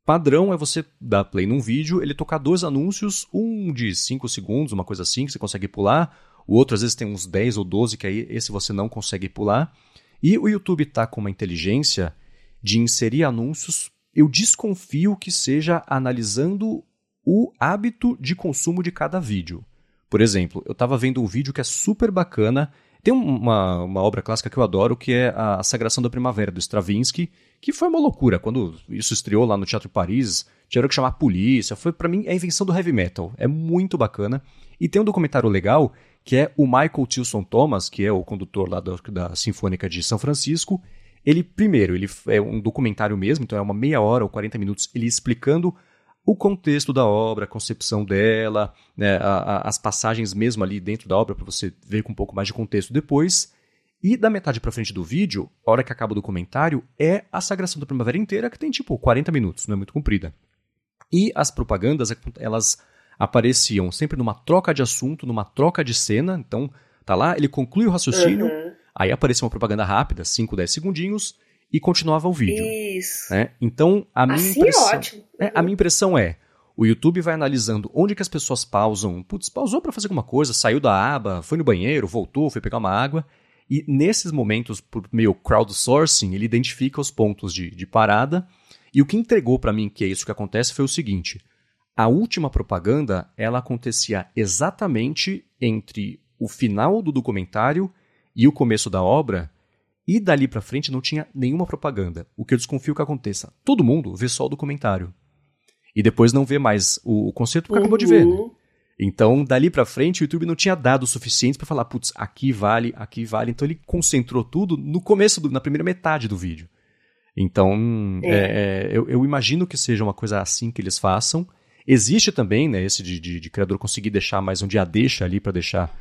Padrão é você dar play num vídeo, ele tocar dois anúncios, um de 5 segundos, uma coisa assim, que você consegue pular, o outro às vezes tem uns 10 ou 12, que aí esse você não consegue pular. E o YouTube está com uma inteligência de inserir anúncios, eu desconfio que seja analisando o hábito de consumo de cada vídeo. Por exemplo, eu estava vendo um vídeo que é super bacana, tem uma, uma obra clássica que eu adoro, que é a Sagração da Primavera, do Stravinsky, que foi uma loucura. Quando isso estreou lá no Teatro Paris, tiveram que chamar a polícia. Foi, para mim, a invenção do heavy metal. É muito bacana. E tem um documentário legal, que é o Michael Tilson Thomas, que é o condutor lá da, da Sinfônica de São Francisco. Ele, primeiro, ele é um documentário mesmo, então é uma meia hora ou 40 minutos, ele explicando o contexto da obra, a concepção dela, né, a, a, as passagens mesmo ali dentro da obra, para você ver com um pouco mais de contexto depois. E da metade para frente do vídeo, a hora que acaba o documentário, é a Sagração da Primavera inteira, que tem tipo 40 minutos, não é muito comprida. E as propagandas, elas apareciam sempre numa troca de assunto, numa troca de cena. Então, tá lá, ele conclui o raciocínio, uhum. aí aparecia uma propaganda rápida, 5, 10 segundinhos, e continuava o vídeo. Isso. Né? Então, a minha assim impressão. É ótimo. É, a minha impressão é. O YouTube vai analisando onde que as pessoas pausam. Putz, pausou para fazer alguma coisa, saiu da aba, foi no banheiro, voltou, foi pegar uma água. E nesses momentos, por meio crowdsourcing, ele identifica os pontos de, de parada. E o que entregou para mim que é isso que acontece foi o seguinte: a última propaganda ela acontecia exatamente entre o final do documentário e o começo da obra, e dali para frente não tinha nenhuma propaganda. O que eu desconfio que aconteça. Todo mundo vê só o documentário. E depois não vê mais o, o conceito porque uhum. acabou de ver. Né? Uhum. Então, dali para frente, o YouTube não tinha dados suficientes para falar, putz, aqui vale, aqui vale. Então, ele concentrou tudo no começo, do, na primeira metade do vídeo. Então, é. É, é, eu, eu, imagino que seja uma coisa assim que eles façam. Existe também, né, esse de, de, de criador conseguir deixar mais um dia deixa ali para deixar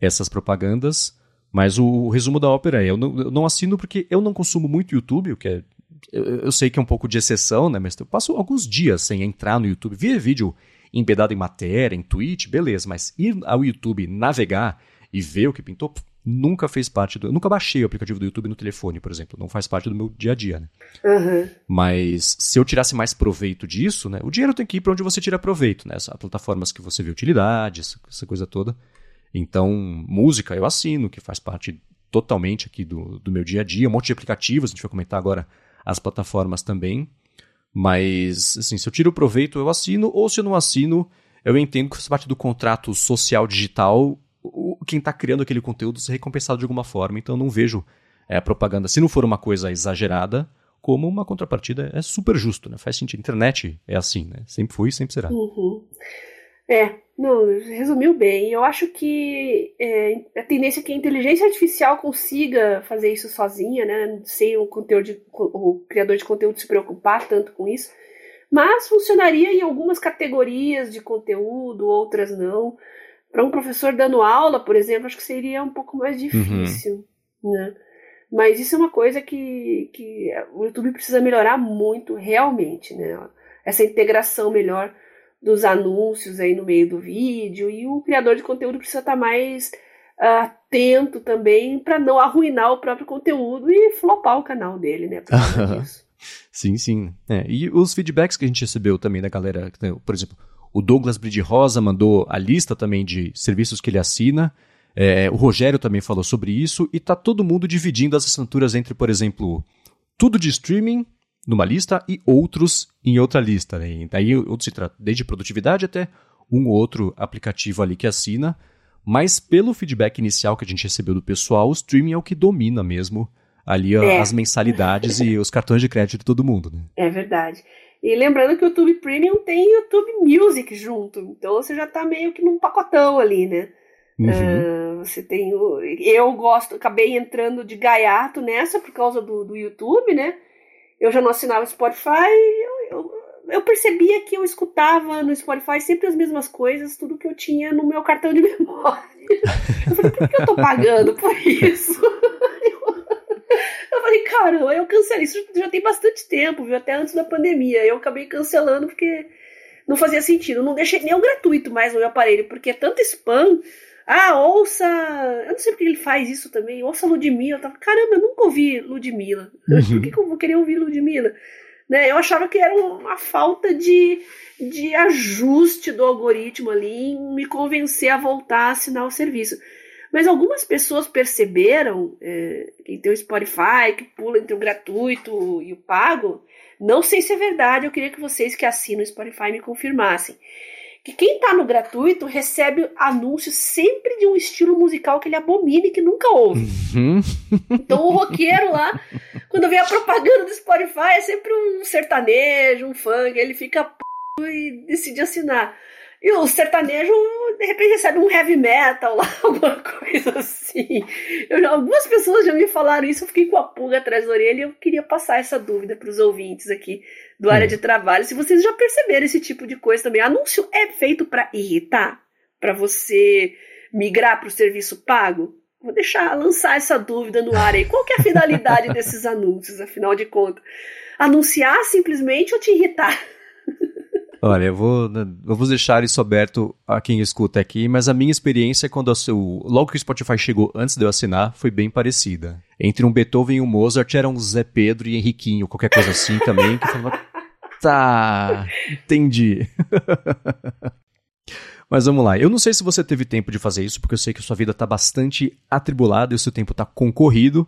essas propagandas. Mas o, o, resumo da ópera é: eu não, eu não assino porque eu não consumo muito YouTube, o que é. Eu, eu, sei que é um pouco de exceção, né? Mas eu passo alguns dias sem entrar no YouTube, ver vídeo embedado em matéria, em tweet, beleza, mas ir ao YouTube, navegar e ver o que pintou, nunca fez parte do. Eu nunca baixei o aplicativo do YouTube no telefone, por exemplo. Não faz parte do meu dia a dia, né? Uhum. Mas se eu tirasse mais proveito disso, né? O dinheiro tem que ir para onde você tira proveito, né? As plataformas que você vê utilidade, essa, essa coisa toda. Então, música eu assino, que faz parte totalmente aqui do, do meu dia a dia. Um monte de aplicativos, a gente vai comentar agora as plataformas também. Mas, assim, se eu tiro proveito, eu assino, ou se eu não assino, eu entendo que faz parte do contrato social digital quem está criando aquele conteúdo ser recompensado de alguma forma. Então, eu não vejo é, a propaganda, se não for uma coisa exagerada, como uma contrapartida é super justo, né? Faz sentido. Internet é assim, né? Sempre foi e sempre será. Uhum. É, não, resumiu bem. Eu acho que é, a tendência é que a inteligência artificial consiga fazer isso sozinha, né? Sem o, conteúdo o criador de conteúdo se preocupar tanto com isso. Mas funcionaria em algumas categorias de conteúdo, outras não. Para um professor dando aula, por exemplo, acho que seria um pouco mais difícil, uhum. né? Mas isso é uma coisa que, que o YouTube precisa melhorar muito, realmente, né? Essa integração melhor dos anúncios aí no meio do vídeo e o criador de conteúdo precisa estar mais uh, atento também para não arruinar o próprio conteúdo e flopar o canal dele, né? [laughs] sim, sim. É, e os feedbacks que a gente recebeu também da galera, por exemplo, o Douglas Bride Rosa mandou a lista também de serviços que ele assina. É, o Rogério também falou sobre isso e tá todo mundo dividindo as assinaturas entre, por exemplo, tudo de streaming numa lista e outros em outra lista. Né? Daí outro se trata desde produtividade até um outro aplicativo ali que assina. Mas pelo feedback inicial que a gente recebeu do pessoal, o streaming é o que domina mesmo ali é. as mensalidades e os cartões de crédito de todo mundo. Né? É verdade. E lembrando que o YouTube Premium tem YouTube Music junto, então você já está meio que num pacotão ali, né? Uhum. Uh, você tem o, eu gosto, acabei entrando de gaiato nessa por causa do, do YouTube, né? Eu já não assinava Spotify, eu, eu, eu, percebia que eu escutava no Spotify sempre as mesmas coisas, tudo que eu tinha no meu cartão de [laughs] memória. Eu falei, por que eu tô pagando por isso? Eu falei, cara, eu cancelei. Isso já tem bastante tempo, viu? Até antes da pandemia. Eu acabei cancelando porque não fazia sentido. Eu não deixei nem o gratuito mais no meu aparelho, porque é tanto spam ah, ouça. Eu não sei porque ele faz isso também. Ouça Ludmilla. Eu tava, caramba, eu nunca ouvi Ludmilla. Uhum. Por que, que, eu vou querer ouvir Ludmilla? Né? Eu achava que era uma falta de, de ajuste do algoritmo ali em me convencer a voltar a assinar o serviço. Mas algumas pessoas perceberam, é, quem tem o Spotify, que pula entre o gratuito e o pago, não sei se é verdade, eu queria que vocês que assinam o Spotify me confirmassem que quem tá no gratuito recebe anúncios sempre de um estilo musical que ele abomina e que nunca ouve. Uhum. Então o roqueiro lá, quando vem a propaganda do Spotify, é sempre um sertanejo, um funk, ele fica p... e decide assinar. E o sertanejo, de repente, recebe um heavy metal lá, [laughs] alguma coisa assim. Eu, algumas pessoas já me falaram isso, eu fiquei com a pulga atrás da orelha e eu queria passar essa dúvida para os ouvintes aqui do área hum. de trabalho. Se vocês já perceberam esse tipo de coisa também. Anúncio é feito para irritar? Para você migrar para o serviço pago? Vou deixar lançar essa dúvida no ar aí. Qual que é a finalidade [laughs] desses anúncios, afinal de contas? Anunciar simplesmente ou te irritar? [laughs] Olha, eu vou, eu vou deixar isso aberto a quem escuta aqui, mas a minha experiência quando o, logo que o Spotify chegou antes de eu assinar foi bem parecida. Entre um Beethoven e um Mozart era um Zé Pedro e Henriquinho, qualquer coisa assim também, que eu falava, [laughs] tá, entendi. [laughs] Mas vamos lá. Eu não sei se você teve tempo de fazer isso, porque eu sei que sua vida está bastante atribulada e o seu tempo está concorrido.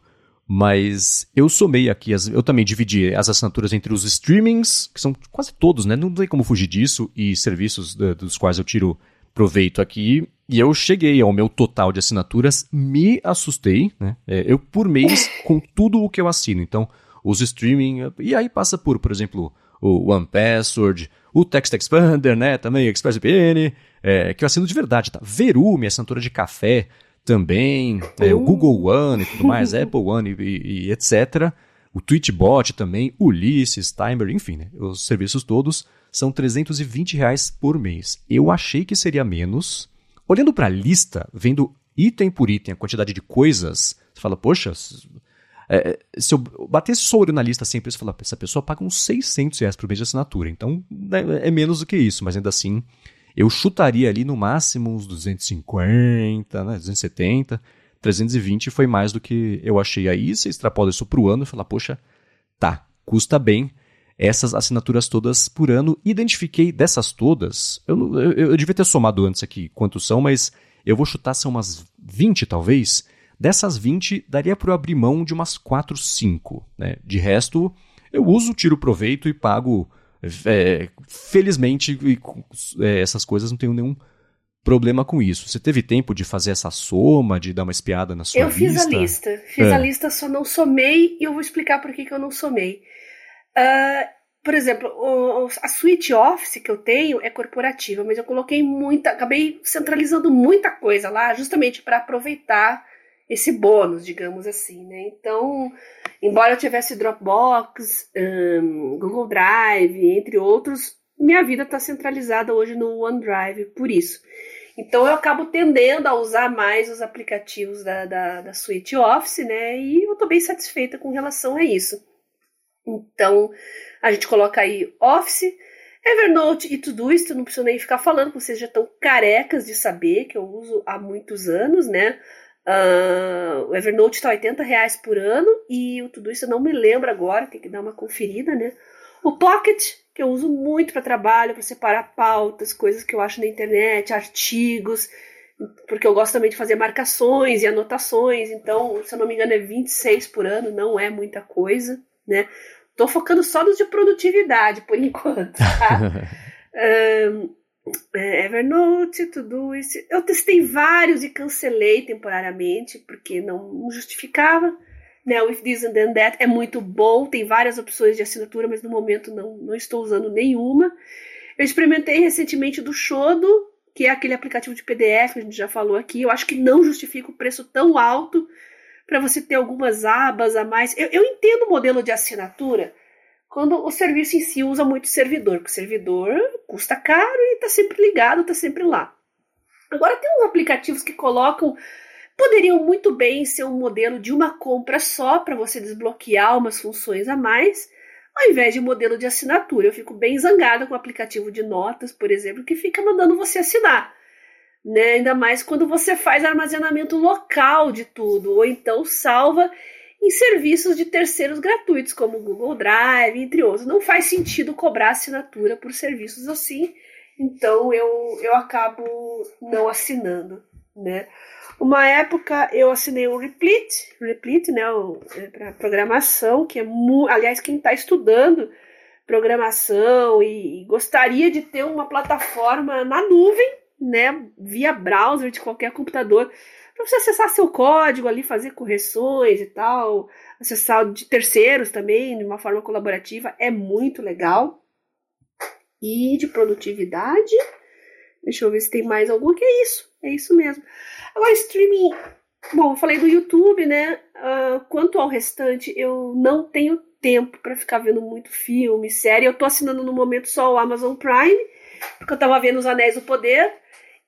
Mas eu somei aqui, as, eu também dividi as assinaturas entre os streamings, que são quase todos, né? Não tem como fugir disso, e serviços de, dos quais eu tiro proveito aqui. E eu cheguei ao meu total de assinaturas, me assustei, né? É, eu por mês, [laughs] com tudo o que eu assino. Então, os streaming, e aí passa por, por exemplo, o One Password, o Text Expander, né? Também ExpressVPN, é, que eu assino de verdade, tá? Veru, minha assinatura de café, também, é, o Google One e tudo mais, [laughs] Apple One e, e, etc. O Twitchbot também, Ulisses, Timer, enfim, né, os serviços todos são 320 reais por mês. Eu achei que seria menos. Olhando para a lista, vendo item por item a quantidade de coisas, você fala, poxa, é, se eu batesse só olho na lista sempre, você fala, essa pessoa paga uns 600 reais por mês de assinatura. Então é, é menos do que isso, mas ainda assim eu chutaria ali no máximo uns 250, né, 270, 320 foi mais do que eu achei. Aí você extrapola isso para o ano e fala, poxa, tá, custa bem essas assinaturas todas por ano. Identifiquei dessas todas, eu, eu, eu devia ter somado antes aqui quantos são, mas eu vou chutar são umas 20 talvez. Dessas 20, daria para eu abrir mão de umas 4, 5. Né? De resto, eu uso, tiro proveito e pago é, felizmente, é, essas coisas não tenho nenhum problema com isso. Você teve tempo de fazer essa soma, de dar uma espiada na sua eu lista? Eu fiz a lista. Fiz é. a lista, só não somei e eu vou explicar por que, que eu não somei. Uh, por exemplo, o, a suite Office que eu tenho é corporativa, mas eu coloquei muita, acabei centralizando muita coisa lá, justamente para aproveitar esse bônus, digamos assim, né? Então, embora eu tivesse Dropbox, um, Google Drive, entre outros, minha vida está centralizada hoje no OneDrive, por isso. Então eu acabo tendendo a usar mais os aplicativos da, da, da suite Office, né? E eu estou bem satisfeita com relação a isso. Então, a gente coloca aí Office, Evernote e Todoist, não preciso nem ficar falando, vocês já estão carecas de saber que eu uso há muitos anos, né? Uh, o Evernote está 80 reais por ano e o tudo isso eu não me lembro agora, tem que dar uma conferida, né? O Pocket, que eu uso muito para trabalho, para separar pautas, coisas que eu acho na internet, artigos, porque eu gosto também de fazer marcações e anotações, então, se eu não me engano, é 26 por ano, não é muita coisa, né? Tô focando só nos de produtividade por [laughs] enquanto, tá? [laughs] um, Evernote, tudo isso. Eu testei vários e cancelei temporariamente porque não justificava. Né, o If This and Then That é muito bom, tem várias opções de assinatura, mas no momento não, não estou usando nenhuma. Eu experimentei recentemente do Shodo, que é aquele aplicativo de PDF que a gente já falou aqui. Eu acho que não justifica o preço tão alto para você ter algumas abas a mais. Eu, eu entendo o modelo de assinatura, quando o serviço em si usa muito servidor, porque o servidor custa caro e está sempre ligado, está sempre lá. Agora tem uns aplicativos que colocam, poderiam muito bem ser um modelo de uma compra só para você desbloquear umas funções a mais, ao invés de modelo de assinatura. Eu fico bem zangada com o aplicativo de notas, por exemplo, que fica mandando você assinar. Né? Ainda mais quando você faz armazenamento local de tudo, ou então salva em serviços de terceiros gratuitos, como Google Drive, entre outros. Não faz sentido cobrar assinatura por serviços assim, então eu, eu acabo não assinando, né? Uma época eu assinei o Replete, Replete, né, para programação, que é aliás quem está estudando programação e, e gostaria de ter uma plataforma na nuvem, né, via browser de qualquer computador, para você acessar seu código ali, fazer correções e tal, acessar de terceiros também, de uma forma colaborativa, é muito legal. E de produtividade, deixa eu ver se tem mais algum, que é isso, é isso mesmo. Agora, streaming, bom, eu falei do YouTube, né, uh, quanto ao restante, eu não tenho tempo para ficar vendo muito filme, série. Eu tô assinando no momento só o Amazon Prime, porque eu tava vendo Os Anéis do Poder.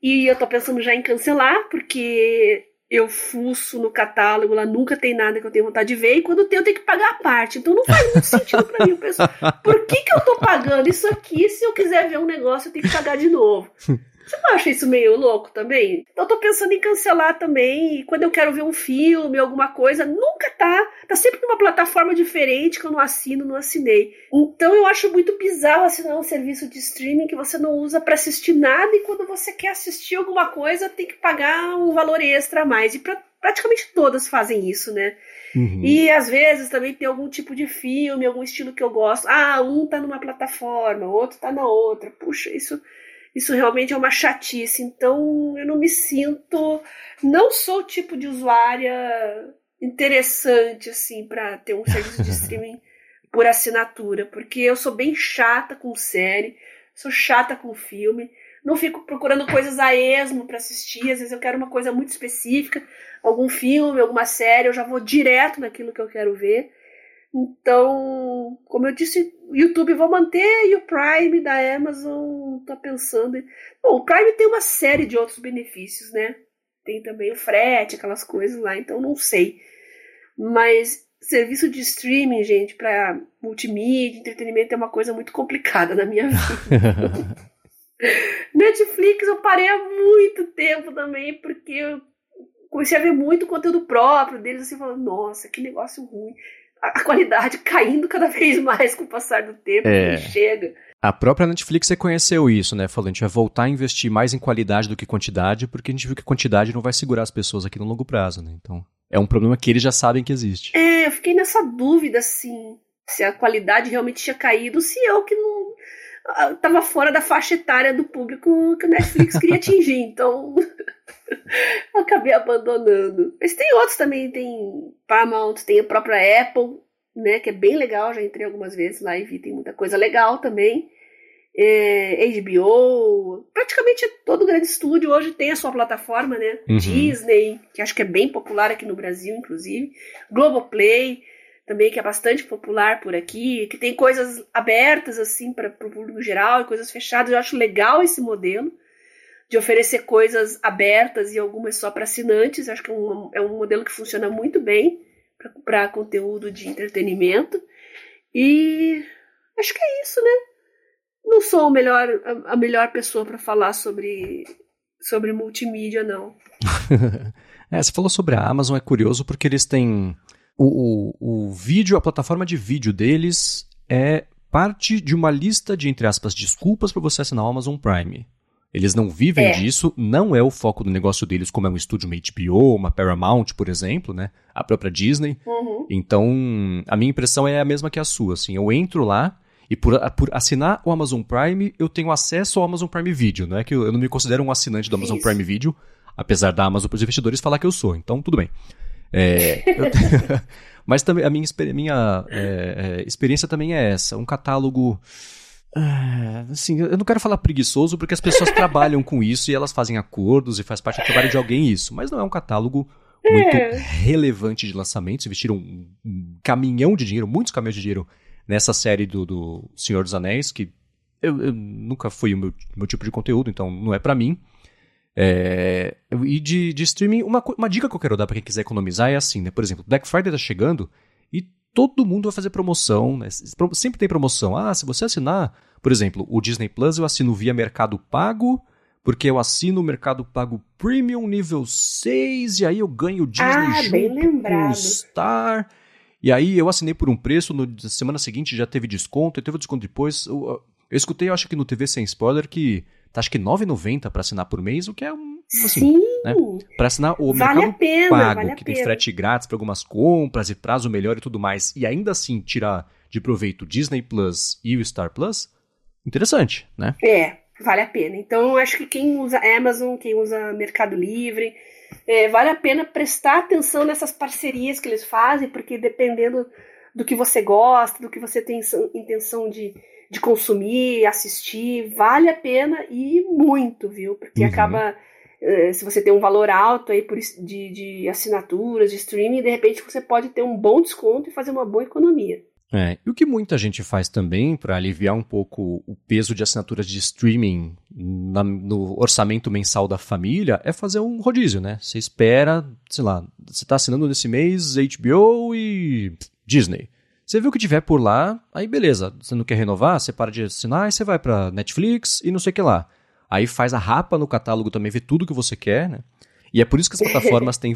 E eu tô pensando já em cancelar, porque eu fuço no catálogo, lá nunca tem nada que eu tenho vontade de ver, e quando tem eu tenho que pagar a parte. Então não faz muito sentido para mim. Eu penso, [laughs] por que, que eu tô pagando isso aqui se eu quiser ver um negócio eu tenho que pagar de novo? [laughs] Você não acha isso meio louco também? Eu tô pensando em cancelar também. E quando eu quero ver um filme, alguma coisa, nunca tá. Tá sempre numa plataforma diferente que eu não assino, não assinei. Então eu acho muito bizarro assinar um serviço de streaming que você não usa para assistir nada e quando você quer assistir alguma coisa tem que pagar um valor extra a mais. E pra, praticamente todas fazem isso, né? Uhum. E às vezes também tem algum tipo de filme, algum estilo que eu gosto. Ah, um tá numa plataforma, outro tá na outra. Puxa, isso isso realmente é uma chatice. Então eu não me sinto. Não sou o tipo de usuária interessante, assim, para ter um serviço de [laughs] streaming por assinatura, porque eu sou bem chata com série, sou chata com filme, não fico procurando coisas a esmo para assistir, às vezes eu quero uma coisa muito específica, algum filme, alguma série, eu já vou direto naquilo que eu quero ver. Então, como eu disse, o YouTube vou manter e o Prime da Amazon tá pensando. Bom, o Prime tem uma série de outros benefícios, né? Tem também o frete, aquelas coisas lá, então não sei. Mas serviço de streaming, gente, para multimídia, entretenimento é uma coisa muito complicada na minha vida. [laughs] Netflix eu parei há muito tempo também, porque eu comecei a ver muito conteúdo próprio deles, assim, falando, nossa, que negócio ruim a qualidade caindo cada vez mais com o passar do tempo é. chega. A própria Netflix reconheceu isso, né? Falou, a gente vai voltar a investir mais em qualidade do que quantidade, porque a gente viu que quantidade não vai segurar as pessoas aqui no longo prazo, né? Então, é um problema que eles já sabem que existe. É, eu fiquei nessa dúvida, assim, se a qualidade realmente tinha caído, se eu que não estava ah, fora da faixa etária do público que a Netflix queria atingir, [laughs] então [laughs] acabei abandonando. Mas tem outros também, tem Paramount, tem a própria Apple, né, que é bem legal, já entrei algumas vezes lá e vi, tem muita coisa legal também. É, HBO, praticamente todo grande estúdio hoje tem a sua plataforma, né? Uhum. Disney, que acho que é bem popular aqui no Brasil, inclusive. Globoplay, também que é bastante popular por aqui, que tem coisas abertas assim para o público geral e coisas fechadas. Eu acho legal esse modelo de oferecer coisas abertas e algumas só para assinantes. Acho que é um, é um modelo que funciona muito bem para conteúdo de entretenimento. E acho que é isso, né? Não sou o melhor, a, a melhor pessoa para falar sobre, sobre multimídia, não. [laughs] é, você falou sobre a Amazon, é curioso porque eles têm o, o, o vídeo, a plataforma de vídeo deles é parte de uma lista de, entre aspas, desculpas para você assinar o Amazon Prime. Eles não vivem é. disso, não é o foco do negócio deles, como é um estúdio, uma HBO, uma Paramount, por exemplo, né? A própria Disney. Uhum. Então, a minha impressão é a mesma que a sua. Assim, eu entro lá e por, por assinar o Amazon Prime, eu tenho acesso ao Amazon Prime Video. Não é que eu, eu não me considero um assinante do Amazon Isso. Prime Video, apesar da Amazon para os investidores falar que eu sou. Então, tudo bem. É, [laughs] [laughs] mas também a minha, minha é, é, experiência também é essa. Um catálogo. É, assim, eu não quero falar preguiçoso porque as pessoas [laughs] trabalham com isso e elas fazem acordos e faz parte do trabalho de alguém isso, mas não é um catálogo muito é. relevante de lançamentos. Investiram um, um caminhão de dinheiro, muitos caminhões de dinheiro nessa série do, do Senhor dos Anéis, que eu, eu nunca foi o meu, meu tipo de conteúdo, então não é para mim. É, e de, de streaming, uma, uma dica que eu quero dar para quem quiser economizar é assim, né? Por exemplo, Black Friday tá chegando e todo mundo vai fazer promoção, né? Sempre tem promoção. Ah, se você assinar, por exemplo, o Disney Plus eu assino via Mercado Pago, porque eu assino o Mercado Pago Premium nível 6, e aí eu ganho o Disney ah, junto com o Star. E aí eu assinei por um preço, no semana seguinte já teve desconto, e teve desconto depois. Eu, eu escutei, eu acho que no TV Sem Spoiler, que tá acho que 9,90 para assinar por mês, o que é um assim, Sim. né? Para assinar o vale Mercado pena, Pago, vale que tem frete grátis para algumas compras e prazo melhor e tudo mais, e ainda assim tirar de proveito Disney Plus e o Star Plus, interessante, né? É, vale a pena. Então, acho que quem usa Amazon, quem usa Mercado Livre, é, vale a pena prestar atenção nessas parcerias que eles fazem, porque dependendo do que você gosta, do que você tem intenção de, de consumir, assistir, vale a pena e muito, viu? Porque uhum. acaba se você tem um valor alto aí por, de, de assinaturas, de streaming, de repente você pode ter um bom desconto e fazer uma boa economia. É, e o que muita gente faz também para aliviar um pouco o peso de assinaturas de streaming na, no orçamento mensal da família é fazer um rodízio, né? Você espera, sei lá, você está assinando nesse mês HBO e Disney. Você viu o que tiver por lá, aí beleza. Você não quer renovar, você para de assinar e você vai para Netflix e não sei o que lá. Aí faz a rapa no catálogo também, vê tudo que você quer, né? E é por isso que as [laughs] plataformas têm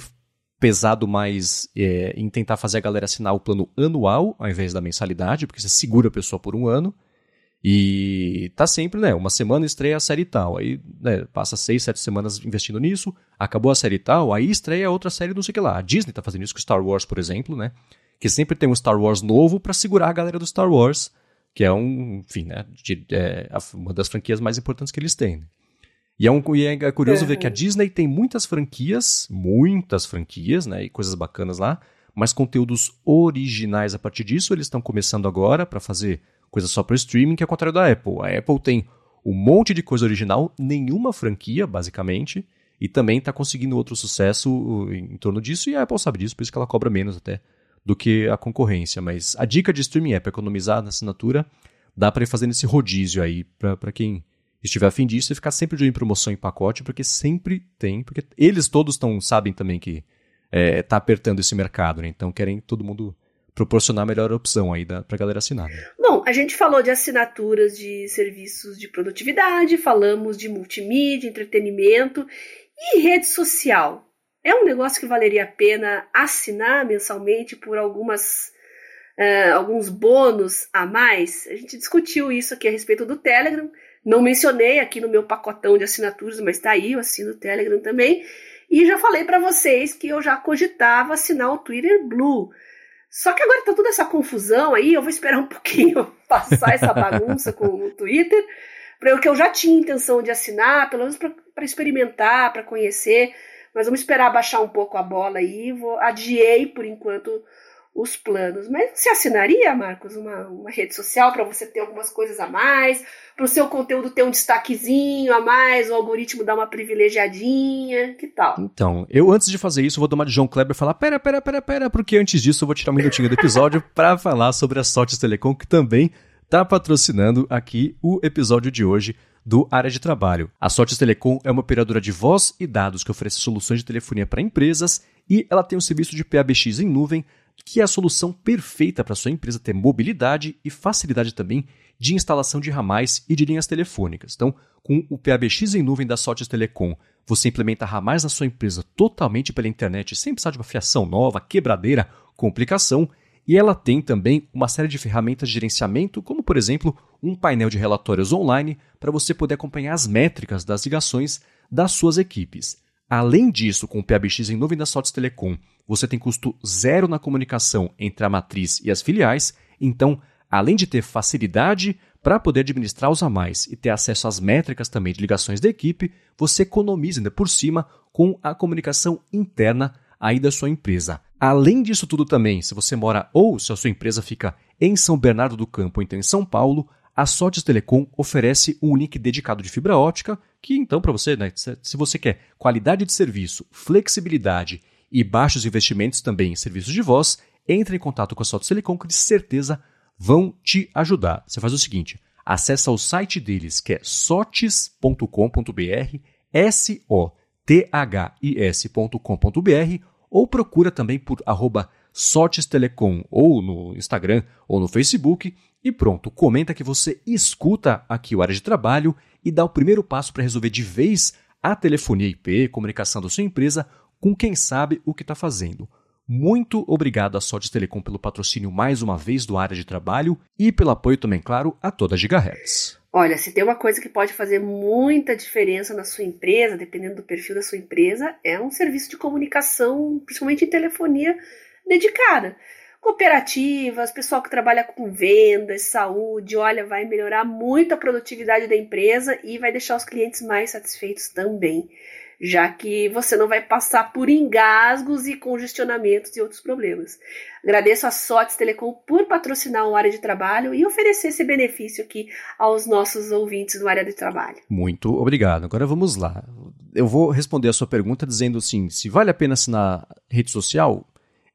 pesado mais é, em tentar fazer a galera assinar o plano anual ao invés da mensalidade, porque você segura a pessoa por um ano. E tá sempre, né? Uma semana estreia a série tal. Aí né, passa seis, sete semanas investindo nisso, acabou a série tal, aí estreia outra série não sei o que lá. A Disney tá fazendo isso com Star Wars, por exemplo, né? Que sempre tem um Star Wars novo para segurar a galera do Star Wars que é um, enfim, né, de, é, uma das franquias mais importantes que eles têm. E é, um, e é curioso ver que a Disney tem muitas franquias, muitas franquias, né, e coisas bacanas lá, mas conteúdos originais a partir disso eles estão começando agora para fazer coisas só para streaming, que é o contrário da Apple. A Apple tem um monte de coisa original, nenhuma franquia, basicamente, e também está conseguindo outro sucesso em torno disso, e a Apple sabe disso, por isso que ela cobra menos até do que a concorrência. Mas a dica de streaming é para economizar na assinatura, dá para ir fazendo esse rodízio aí para quem estiver afim disso e ficar sempre de olho em promoção em pacote, porque sempre tem, porque eles todos tão, sabem também que é, tá apertando esse mercado, né? Então querem todo mundo proporcionar a melhor opção aí para a galera assinar. Né? Bom, a gente falou de assinaturas de serviços de produtividade, falamos de multimídia, entretenimento e rede social. É um negócio que valeria a pena assinar mensalmente por algumas uh, alguns bônus a mais? A gente discutiu isso aqui a respeito do Telegram. Não mencionei aqui no meu pacotão de assinaturas, mas tá aí, eu assino o Telegram também. E já falei para vocês que eu já cogitava assinar o Twitter Blue. Só que agora tá toda essa confusão aí, eu vou esperar um [laughs] pouquinho passar essa bagunça com o Twitter, para o que eu já tinha intenção de assinar, pelo menos para experimentar, para conhecer. Mas vamos esperar baixar um pouco a bola aí. Vou, adiei por enquanto os planos. Mas você assinaria, Marcos, uma, uma rede social para você ter algumas coisas a mais, para o seu conteúdo ter um destaquezinho a mais, o algoritmo dar uma privilegiadinha, que tal? Então, eu antes de fazer isso, vou uma de João Kleber e falar: pera, pera, pera, pera, porque antes disso eu vou tirar um minutinho do episódio [laughs] para falar sobre a Sortes Telecom, que também está patrocinando aqui o episódio de hoje do Área de Trabalho. A Sortes Telecom é uma operadora de voz e dados que oferece soluções de telefonia para empresas e ela tem um serviço de PABX em nuvem que é a solução perfeita para sua empresa ter mobilidade e facilidade também de instalação de ramais e de linhas telefônicas. Então, com o PABX em nuvem da Sortes Telecom, você implementa ramais na sua empresa totalmente pela internet, sem precisar de uma fiação nova, quebradeira, complicação e ela tem também uma série de ferramentas de gerenciamento, como por exemplo um painel de relatórios online para você poder acompanhar as métricas das ligações das suas equipes. Além disso, com o PABX em nuvem da Sotes Telecom, você tem custo zero na comunicação entre a matriz e as filiais, então, além de ter facilidade para poder administrar os a mais e ter acesso às métricas também de ligações da equipe, você economiza ainda por cima com a comunicação interna aí da sua empresa. Além disso tudo também, se você mora ou se a sua empresa fica em São Bernardo do Campo ou então em São Paulo, a Sotes Telecom oferece um link dedicado de fibra ótica, que então para você, né, se você quer qualidade de serviço, flexibilidade e baixos investimentos também em serviços de voz, entre em contato com a Sotes Telecom que de certeza vão te ajudar. Você faz o seguinte, acessa o site deles que é sotes.com.br, S O T H I S.com.br ou procura também por arroba Telecom ou no Instagram ou no Facebook e pronto, comenta que você escuta aqui o área de trabalho e dá o primeiro passo para resolver de vez a telefonia IP, comunicação da sua empresa com quem sabe o que está fazendo. Muito obrigado à Sorte Telecom pelo patrocínio mais uma vez do área de trabalho e pelo apoio também, claro, a toda a Gigahertz. Olha, se tem uma coisa que pode fazer muita diferença na sua empresa, dependendo do perfil da sua empresa, é um serviço de comunicação, principalmente em telefonia dedicada. cooperativas, pessoal que trabalha com vendas, saúde, olha, vai melhorar muito a produtividade da empresa e vai deixar os clientes mais satisfeitos também, já que você não vai passar por engasgos e congestionamentos e outros problemas. Agradeço a Sotes Telecom por patrocinar o área de trabalho e oferecer esse benefício aqui aos nossos ouvintes do área de trabalho. Muito obrigado. Agora vamos lá. Eu vou responder a sua pergunta dizendo assim: se vale a pena assinar rede social,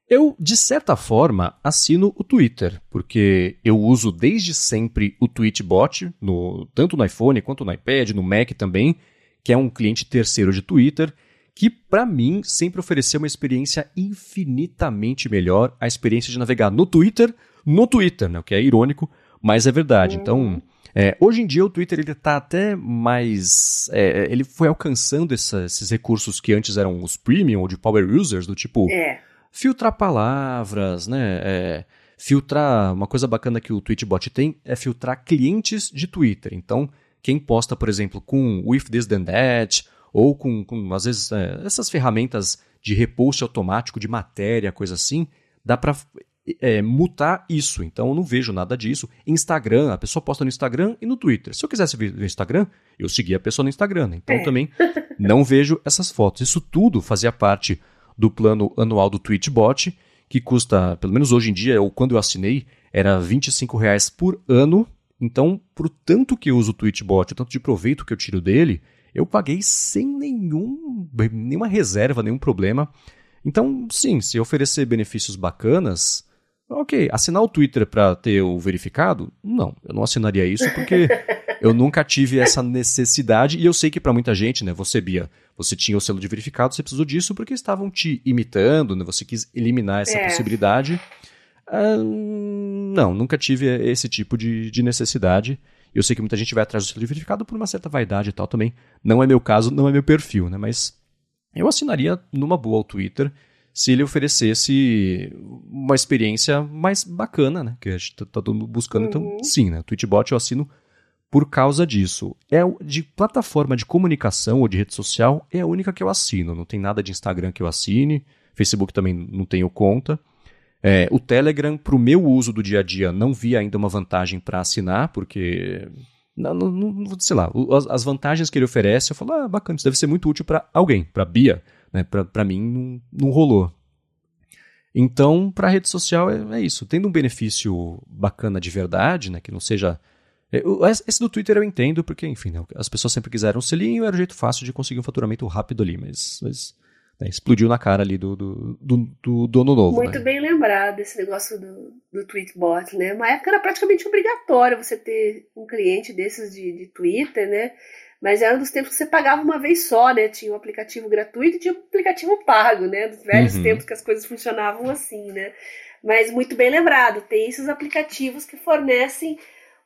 eu, de certa forma, assino o Twitter, porque eu uso desde sempre o Tweetbot, no, tanto no iPhone quanto no iPad, no Mac também, que é um cliente terceiro de Twitter, que para mim sempre ofereceu uma experiência infinitamente melhor, a experiência de navegar no Twitter, no Twitter, né, o que é irônico, mas é verdade. Então, é, hoje em dia o Twitter ele está até mais, é, ele foi alcançando essa, esses recursos que antes eram os premium ou de power users, do tipo É. filtrar palavras, né? é, filtrar. Uma coisa bacana que o Tweetbot tem é filtrar clientes de Twitter. Então, quem posta, por exemplo, com With This Then That, ou com, com às vezes, é, essas ferramentas de repost automático de matéria, coisa assim, dá para mutar isso. Então, eu não vejo nada disso. Instagram, a pessoa posta no Instagram e no Twitter. Se eu quisesse ver no Instagram, eu seguia a pessoa no Instagram. né? Então, É. também [laughs] não vejo essas fotos. Isso tudo fazia parte do plano anual do Tweetbot, que custa, pelo menos hoje em dia, ou quando eu assinei, era 25 reais por ano. Então, por tanto que eu uso o Tweetbot, o tanto de proveito que eu tiro dele, eu paguei sem nenhum, nenhuma reserva, nenhum problema. Então, sim, se oferecer benefícios bacanas, ok. Assinar o Twitter para ter o verificado? Não, eu não assinaria isso porque [laughs] eu nunca tive essa necessidade e eu sei que para muita gente, né, você Bia, você tinha o selo de verificado, você precisou disso porque estavam te imitando, né, você quis eliminar essa É. possibilidade. Ah, não, nunca tive esse tipo de, de necessidade. Eu sei que muita gente vai atrás do selo de verificado por uma certa vaidade e tal também. Não é meu caso, não é meu perfil, né? Mas eu assinaria numa boa o Twitter se ele oferecesse uma experiência mais bacana, né? Que a gente tá tá todo mundo buscando. Então, Uhum. sim, né? O Tweetbot eu assino por causa disso. É de plataforma de comunicação ou de rede social, é a única que eu assino. Não tem nada de Instagram que eu assine. Facebook também não tenho conta. É, o Telegram, para o meu uso do dia a dia, não vi ainda uma vantagem para assinar, porque. Não, não, sei lá, as, as vantagens que ele oferece, eu falo, ah, bacana, isso deve ser muito útil para alguém, para Bia. Né? Para mim, não, não rolou. Então, para rede social é, é isso. Tendo um benefício bacana de verdade, né, que não seja. é, Esse do Twitter eu entendo, porque, enfim, né, as pessoas sempre quiseram um selinho, era o jeito fácil de conseguir um faturamento rápido ali, mas, mas, né, explodiu na cara ali do, do, do, do dono novo. Muito né? bem lembrado esse negócio do, do Tweetbot, né? Uma época era praticamente obrigatório você ter um cliente desses de, de Twitter, né? Mas era um dos tempos que você pagava uma vez só, né? Tinha um aplicativo gratuito e tinha um aplicativo pago, né? Dos velhos Uhum. tempos que as coisas funcionavam assim, né? Mas muito bem lembrado, tem esses aplicativos que fornecem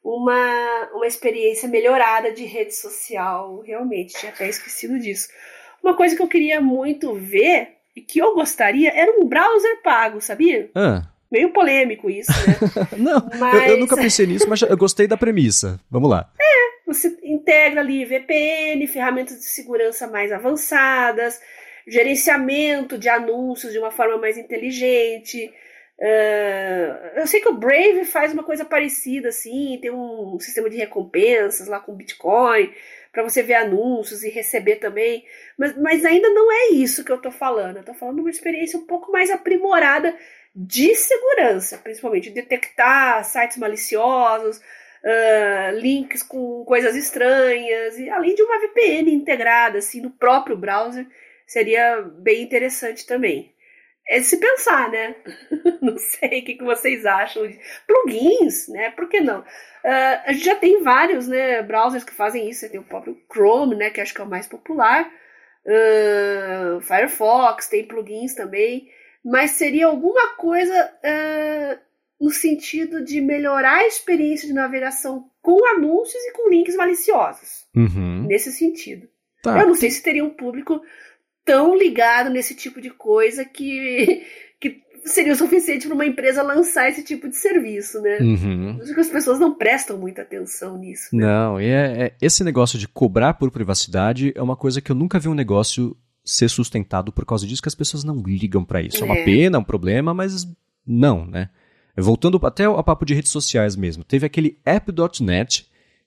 uma, uma experiência melhorada de rede social, realmente, tinha até esquecido disso. Uma coisa que eu queria muito ver e que eu gostaria era um browser pago, sabia? Ah, Meio polêmico isso, né? [laughs] não, eu, eu Mas- nunca pensei nisso, mas eu gostei da premissa. Vamos lá. Você integra ali VPN, ferramentas de segurança mais avançadas, gerenciamento de anúncios de uma forma mais inteligente. Ah, eu sei que o Brave faz uma coisa parecida, assim, tem um sistema de recompensas lá com Bitcoin, para você ver anúncios e receber também. Mas, mas ainda não é isso que eu tô falando. Eu tô falando de uma experiência um pouco mais aprimorada de segurança, principalmente detectar sites maliciosos, ah, links com coisas estranhas, e além de uma VPN integrada assim no próprio browser, seria bem interessante também. É se pensar, né? [laughs] não sei o que, que vocês acham. Plugins, né? Por que não? Ah, a gente já tem vários né, browsers que fazem isso. Você tem o próprio Chrome, né? Que acho que é o mais popular. Ah, Firefox tem plugins também. Mas seria alguma coisa ah, no sentido de melhorar a experiência de navegação com anúncios e com links maliciosos. Uhum. Nesse sentido. Tá. Eu não sei se teria um público tão ligado nesse tipo de coisa que, [laughs] que seria o suficiente para uma empresa lançar esse tipo de serviço, né? Uhum. Acho que as pessoas não prestam muita atenção nisso. né? Não, e é, é- esse negócio de cobrar por privacidade é uma coisa que eu nunca vi um negócio ser sustentado por causa disso, que as pessoas não ligam pra isso. É uma É. pena, é um problema, mas Não, né? Voltando até ao papo de redes sociais mesmo, teve aquele app.net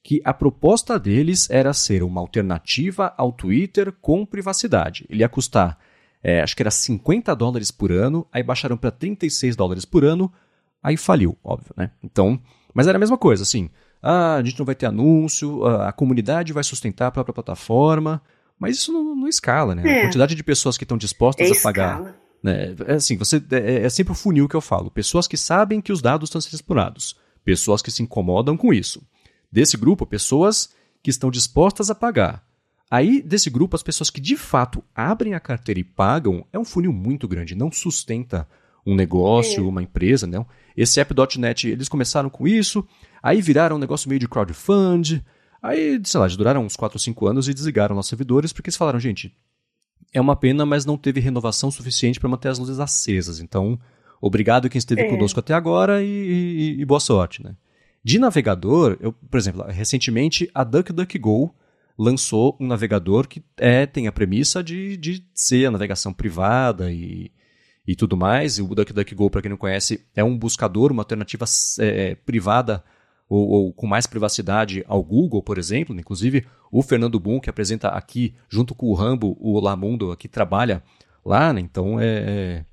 que a proposta deles era ser uma alternativa ao Twitter com privacidade. Ele ia custar, é, acho que era 50 dólares por ano, aí baixaram para 36 dólares por ano, aí faliu, óbvio, né? Então, mas era a mesma coisa, assim, ah, a gente não vai ter anúncio, a comunidade vai sustentar a própria plataforma, mas isso não, não escala, né? É. A quantidade de pessoas que estão dispostas é a pagar. Né? É assim, você, é, é sempre o funil que eu falo. Pessoas que sabem que os dados estão sendo explorados. Pessoas que se incomodam com isso. Desse grupo, pessoas que estão dispostas a pagar. Aí, desse grupo, as pessoas que de fato abrem a carteira e pagam, é um funil muito grande, não sustenta um negócio, uma empresa, não. Esse app.net, eles começaram com isso, aí viraram um negócio meio de crowdfund, aí, sei lá, duraram uns 4 ou 5 anos e desligaram nossos servidores, porque eles falaram, gente, é uma pena, mas não teve renovação suficiente para manter as luzes acesas. Então, obrigado quem esteve é. conosco até agora e, e, e boa sorte, né? De navegador, eu, por exemplo, recentemente a DuckDuckGo lançou um navegador que é, tem a premissa de, de ser a navegação privada e, e tudo mais. E o DuckDuckGo, para quem não conhece, é um buscador, uma alternativa é, privada ou, ou, com mais privacidade ao Google, por exemplo. Inclusive, o Fernando Boom, que apresenta aqui, junto com o Rambo, o Lamundo, que trabalha lá, né? Então, é, é,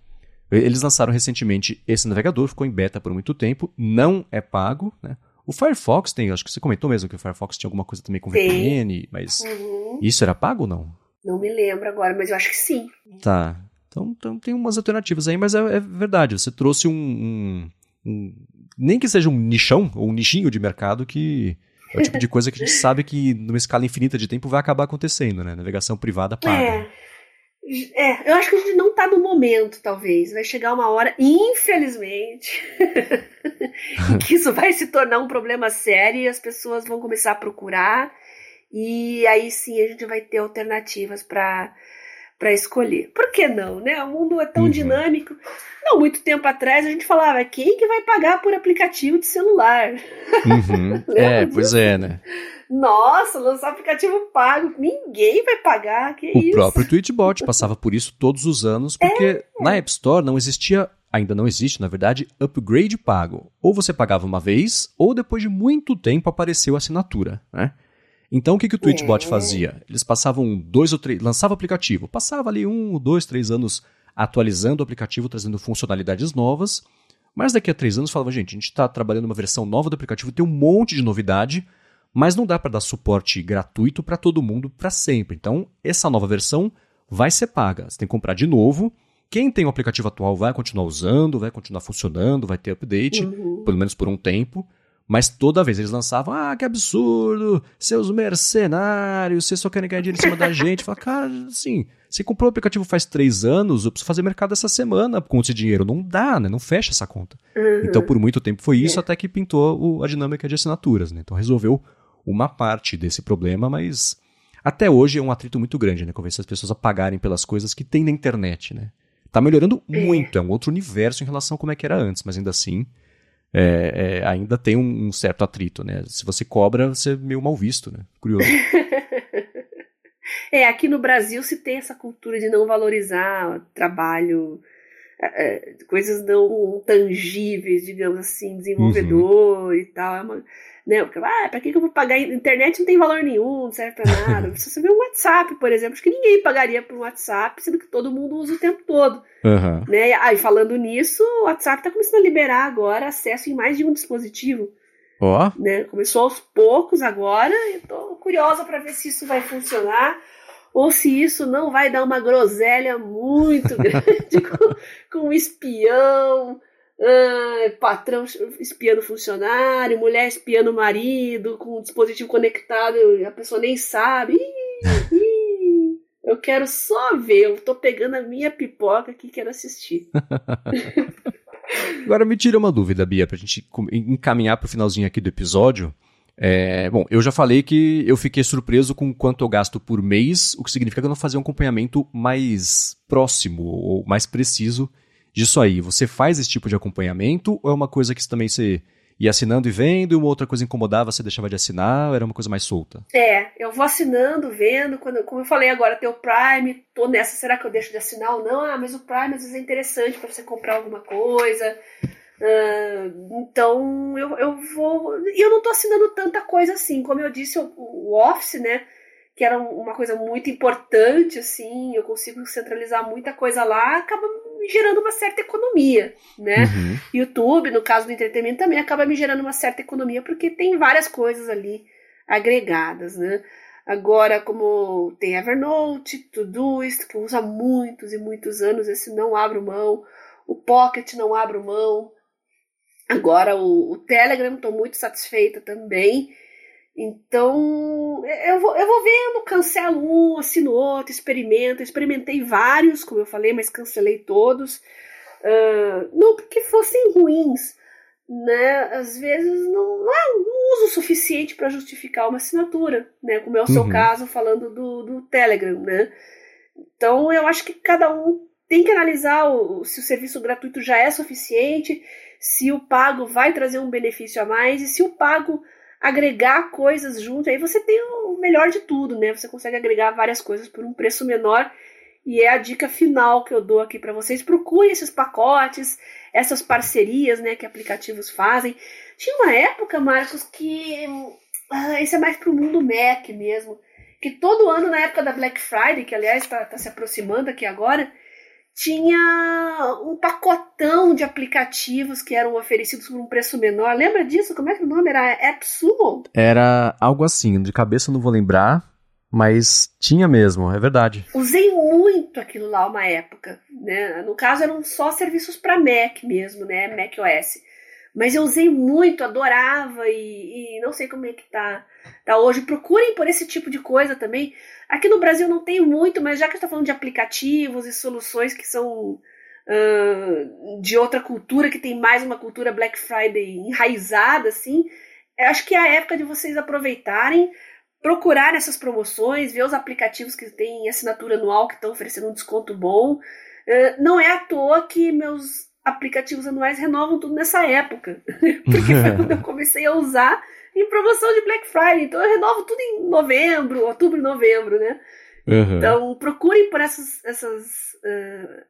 eles lançaram recentemente esse navegador, ficou em beta por muito tempo, não é pago, né? O Firefox tem, acho que você comentou mesmo que o Firefox tinha alguma coisa também com sim. VPN, mas uhum. isso era pago ou não? Não me lembro agora, mas eu acho que sim. Tá. Então, então tem umas alternativas aí, mas é, é verdade. Você trouxe um, um, um, Nem que seja um nichão ou um nichinho de mercado que é o tipo de coisa que a gente sabe que numa escala infinita de tempo vai acabar acontecendo, né? Navegação privada paga. É. É, eu acho que a gente não está no momento, talvez. Vai chegar uma hora, infelizmente, [laughs] que isso vai se tornar um problema sério e as pessoas vão começar a procurar. E aí sim a gente vai ter alternativas para para escolher. Por que não, né? O mundo é tão uhum. dinâmico. Não muito tempo atrás a gente falava quem que vai pagar por aplicativo de celular. Uhum. [laughs] é, pois é, né? Nossa, lançar aplicativo pago, ninguém vai pagar, que o isso? O próprio Tweetbot passava por isso todos os anos, [laughs] porque é. na App Store não existia, ainda não existe, na verdade, upgrade pago. Ou você pagava uma vez, ou depois de muito tempo apareceu a assinatura, né? Então o que, que o Tweetbot é. fazia? Eles passavam dois ou três, lançava o aplicativo, passava ali um, dois, três anos atualizando o aplicativo, trazendo funcionalidades novas, mas daqui a três anos falava, gente, a gente está trabalhando uma versão nova do aplicativo, tem um monte de novidade, mas não dá para dar suporte gratuito para todo mundo para sempre. Então, essa nova versão vai ser paga. Você tem que comprar de novo. Quem tem o aplicativo atual vai continuar usando, vai continuar funcionando, vai ter update, uhum. pelo menos por um tempo. Mas toda vez eles lançavam, ah, que absurdo, seus mercenários, vocês só querem ganhar dinheiro em cima da gente. Fala, cara, assim, você comprou o aplicativo faz três anos, eu preciso fazer mercado essa semana com esse dinheiro. Não dá, né? Não fecha essa conta. Uhum. Então, por muito tempo foi isso, é. até que pintou o, a dinâmica de assinaturas, né? Então, resolveu uma parte desse problema, mas até hoje é um atrito muito grande, né? Convencer as pessoas a pagarem pelas coisas que tem na internet, né? Tá melhorando é. muito, é um outro universo em relação a como é que era antes, mas ainda assim é, é, ainda tem um, um, certo atrito, né? Se você cobra, você é meio mal visto, né? Curioso. [laughs] é, aqui no Brasil se tem essa cultura de não valorizar trabalho, é, é coisas não tangíveis, digamos assim, desenvolvedor uhum. e tal. É uma, né? Porque, ah, pra que eu vou pagar? Internet não tem valor nenhum, não serve pra nada. Se [laughs] você vê um WhatsApp, por exemplo, acho que ninguém pagaria por um WhatsApp, sendo que todo mundo usa o tempo todo. Uhum. Né? Ah, e falando nisso, o WhatsApp tá começando a liberar agora acesso em mais de um dispositivo. Ó. Oh. Né? Começou aos poucos agora, eu tô curiosa para ver se isso vai funcionar ou se isso não vai dar uma groselha muito [laughs] grande com, com um espião, ah, patrão espiando funcionário, mulher espiando marido, com o dispositivo conectado, a pessoa nem sabe. Ih, ih, eu quero só ver, eu tô pegando a minha pipoca aqui quero assistir. [laughs] Agora me tira uma dúvida, Bia, pra gente encaminhar pro finalzinho aqui do episódio. É, bom, eu já falei que eu fiquei surpreso com quanto eu gasto por mês, o que significa que eu não fazia um acompanhamento mais próximo ou mais preciso disso aí. Você faz esse tipo de acompanhamento ou é uma coisa que também você ia assinando e vendo, e uma outra coisa incomodava, você deixava de assinar, era uma coisa mais solta? É, eu vou assinando, vendo, quando, como eu falei agora, tem o Prime, tô nessa, será que eu deixo de assinar ou não? Ah, mas o Prime às vezes é interessante para você comprar alguma coisa. Uh, então eu, eu vou. E eu não tô assinando tanta coisa assim. Como eu disse, o, o Office, né? que era uma coisa muito importante, assim, eu consigo centralizar muita coisa lá, acaba me gerando uma certa economia, né? Uhum. YouTube, no caso do entretenimento, também acaba me gerando uma certa economia, porque tem várias coisas ali agregadas, né? Agora, como tem Evernote, Todoist, que usa muitos e muitos anos, esse não abro mão, o Pocket não abro mão. Agora, o, o Telegram, estou muito satisfeita também. Então, eu vou, eu vou vendo, cancelo um, assino outro, experimento. Experimentei vários, como eu falei, mas cancelei todos. Uh, não porque fossem ruins, né? Às vezes não, não é um uso suficiente para justificar uma assinatura, né? Como é o seu uhum. caso, falando do, do Telegram, né? Então, eu acho que cada um tem que analisar o, se o serviço gratuito já é suficiente, se o pago vai trazer um benefício a mais e se o pago agregar coisas junto, aí você tem o melhor de tudo, né? Você consegue agregar várias coisas por um preço menor. E é a dica final que eu dou aqui para vocês. Procure esses pacotes, essas parcerias, né, que aplicativos fazem. Tinha uma época, Marcos, que ah, é mais pro mundo Mac mesmo, que todo ano na época da Black Friday, que aliás está tá se aproximando aqui agora, tinha um pacotão de aplicativos que eram oferecidos por um preço menor. Lembra disso? Como é que o nome era? AppSumo? Era algo assim, de cabeça não vou lembrar, mas tinha mesmo, é verdade. Usei muito aquilo lá uma época, né? No caso eram só serviços para Mac mesmo, né? Mac OS. Mas eu usei muito, adorava e, e, não sei como é que tá, tá hoje. Procurem por esse tipo de coisa também. Aqui no Brasil não tem muito, mas já que está falando de aplicativos e soluções que são uh, de outra cultura, que tem mais uma cultura Black Friday enraizada, assim, acho que é a época de vocês aproveitarem, procurar essas promoções, ver os aplicativos que têm assinatura anual que estão oferecendo um desconto bom. Uh, não é à toa que meus aplicativos anuais renovam tudo nessa época. [laughs] Porque foi quando eu comecei a usar em promoção de Black Friday. Então eu renovo tudo em novembro, outubro e novembro, né? Uhum. Então procurem por essas, essas uh,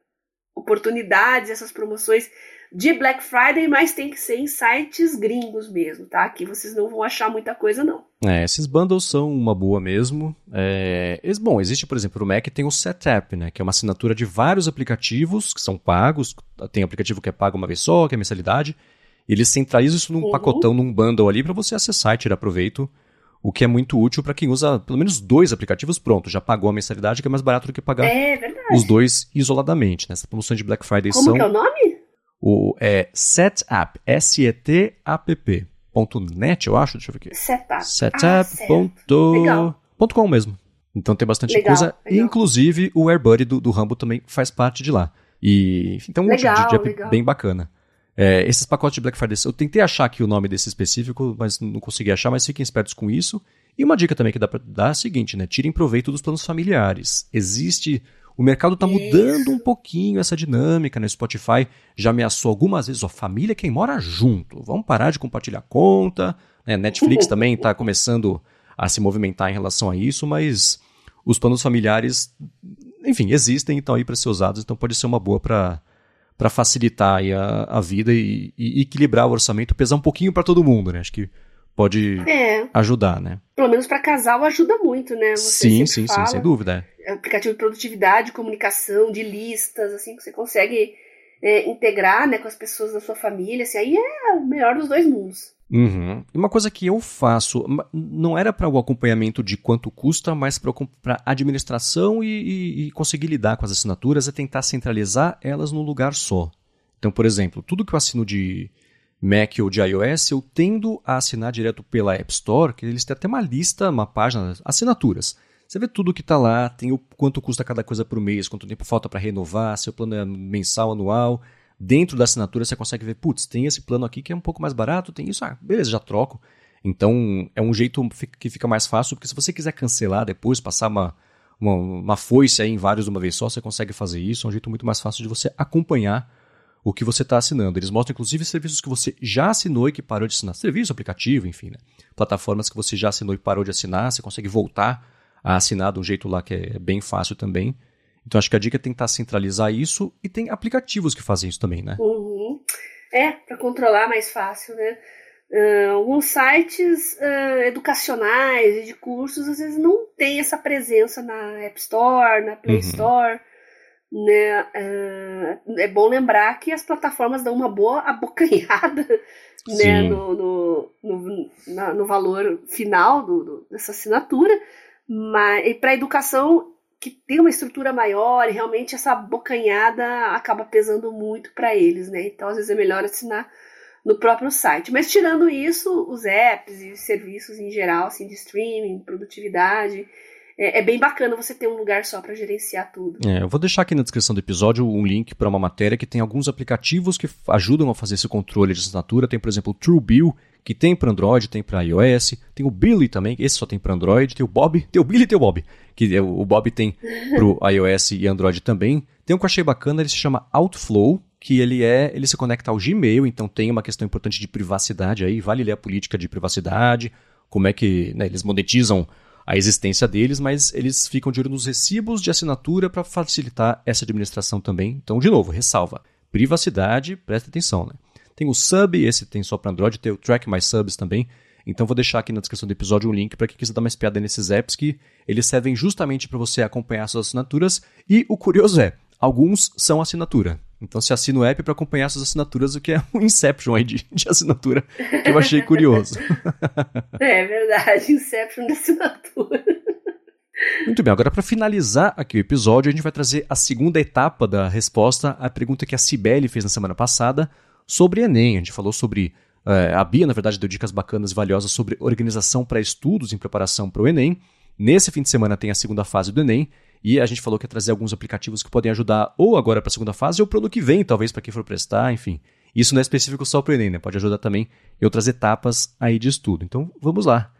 oportunidades, essas promoções de Black Friday, mas tem que ser em sites gringos mesmo, tá? Aqui vocês não vão achar muita coisa, não. É, esses bundles são uma boa mesmo. É, bom, existe, por exemplo, o Mac tem o Setup, né? Que é uma assinatura de vários aplicativos que são pagos. Tem aplicativo que é pago uma vez só, que é mensalidade. Eles centralizam isso num uhum. pacotão, num bundle ali, para você acessar e tirar proveito. O que é muito útil para quem usa pelo menos dois aplicativos, pronto, já pagou a mensalidade, que é mais barato do que pagar é, os dois isoladamente. Nessa né? promoção de Black Friday Como são. Como é o nome? O, é Setup, S-E-T-A-P-P. Ponto .net, eu acho, deixa eu ver aqui. Setup. Setup. Ah, ponto... ponto .com mesmo. Então tem bastante legal, coisa. Legal. Inclusive o AirBuddy do, do Rambo também faz parte de lá. E enfim, tem um legal, monte de, de app bem bacana. É, esses pacotes de Black Friday, eu tentei achar aqui o nome desse específico, mas não consegui achar, mas fiquem espertos com isso. E uma dica também que dá para dar é a seguinte, né? Tirem proveito dos planos familiares. Existe o mercado está mudando um pouquinho essa dinâmica, né? Spotify já ameaçou algumas vezes, ó, família quem mora junto, vamos parar de compartilhar conta. Né? Netflix também está começando a se movimentar em relação a isso, mas os planos familiares, enfim, existem, estão aí para ser usados, então pode ser uma boa para para facilitar a, a vida e, e, equilibrar o orçamento, pesar um pouquinho para todo mundo, né? Acho que pode é. ajudar, né? Pelo menos para casal ajuda muito, né? Você sim, sim, fala. sim, sem dúvida. É aplicativo de produtividade, comunicação, de listas, assim, que você consegue é, integrar né, com as pessoas da sua família. Assim, aí é o melhor dos dois mundos. Uhum. Uma coisa que eu faço, não era para o acompanhamento de quanto custa, mas para administração e, e, e, conseguir lidar com as assinaturas, é tentar centralizar elas num lugar só. Então, por exemplo, tudo que eu assino de Mac ou de iOS, eu tendo a assinar direto pela App Store, que eles têm até uma lista, uma página, assinaturas. Você vê tudo que está lá, tem o quanto custa cada coisa por mês, quanto tempo falta para renovar, se o plano é mensal, anual. Dentro da assinatura você consegue ver, putz, tem esse plano aqui que é um pouco mais barato, tem isso, ah, beleza, já troco. Então é um jeito que fica mais fácil, porque se você quiser cancelar depois, passar uma, uma, uma foice em vários de uma vez só, você consegue fazer isso. É um jeito muito mais fácil de você acompanhar o que você está assinando. Eles mostram, inclusive, serviços que você já assinou e que parou de assinar. Serviço, aplicativo, enfim, né? Plataformas que você já assinou e parou de assinar, você consegue voltar a assinar de um jeito lá que é bem fácil também. Então acho que a dica é tentar centralizar isso e tem aplicativos que fazem isso também, né? Uhum. É, para controlar mais fácil, né? Uh, alguns sites uh, educacionais e de cursos às vezes não tem essa presença na App Store, na Play uhum. Store. Né? Uh, é bom lembrar que as plataformas dão uma boa abocanhada [laughs] né? no, no, no, na, no valor final do, do, dessa assinatura. Mas para a educação que tem uma estrutura maior e realmente essa bocanhada acaba pesando muito para eles, né? Então às vezes é melhor assinar no próprio site. Mas tirando isso, os apps e serviços em geral, assim, de streaming, produtividade, é, é, bem bacana você ter um lugar só para gerenciar tudo. É, eu vou deixar aqui na descrição do episódio um link para uma matéria que tem alguns aplicativos que ajudam a fazer esse controle de assinatura. Tem, por exemplo, o TrueBill, que tem para Android, tem para iOS, tem o Billy também, esse só tem para Android, tem o Bob, tem o Billy e tem o Bob, que é o Bob tem para [laughs] iOS e Android também. Tem um que eu achei bacana, ele se chama Outflow, que ele é, ele se conecta ao Gmail, então tem uma questão importante de privacidade aí, vale ler a política de privacidade, como é que né, eles monetizam a existência deles, mas eles ficam de olho nos recibos de assinatura para facilitar essa administração também. Então, de novo, ressalva. Privacidade, presta atenção, né? Tem o Sub, esse tem só para Android, tem o Track My Subs também. Então vou deixar aqui na descrição do episódio um link para quem quiser dar uma espiada nesses apps que eles servem justamente para você acompanhar suas assinaturas. E o curioso é, alguns são assinatura. Então você assina o app para acompanhar suas assinaturas, o que é um Inception aí de, de assinatura, que eu achei curioso. [laughs] É verdade, Inception de assinatura. Muito bem, agora para finalizar aqui o episódio, a gente vai trazer a segunda etapa da resposta à pergunta que a Cibele fez na semana passada sobre Enem. A gente falou sobre. É, a Bia, na verdade, deu dicas bacanas e valiosas sobre organização para estudos em preparação para o Enem. Nesse fim de semana tem a segunda fase do Enem e a gente falou que ia trazer alguns aplicativos que podem ajudar ou agora para a segunda fase ou para o ano que vem, talvez para quem for prestar, enfim. Isso não é específico só para o Enem, né? Pode ajudar também em outras etapas aí de estudo. Então, vamos lá.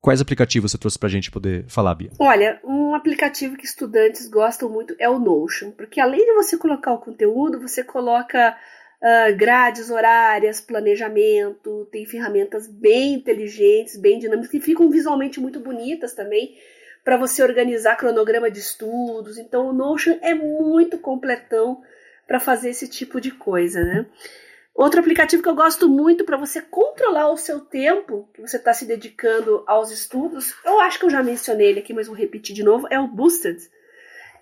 Quais aplicativos você trouxe para a gente poder falar, Bia? Olha, um aplicativo que estudantes gostam muito é o Notion, porque além de você colocar o conteúdo, você coloca uh, grades horárias, planejamento, tem ferramentas bem inteligentes, bem dinâmicas, que ficam visualmente muito bonitas também para você organizar cronograma de estudos. Então o Notion é muito completão para fazer esse tipo de coisa, né? Outro aplicativo que eu gosto muito para você controlar o seu tempo que você está se dedicando aos estudos, eu acho que eu já mencionei ele aqui, mas vou repetir de novo, é o Boosted.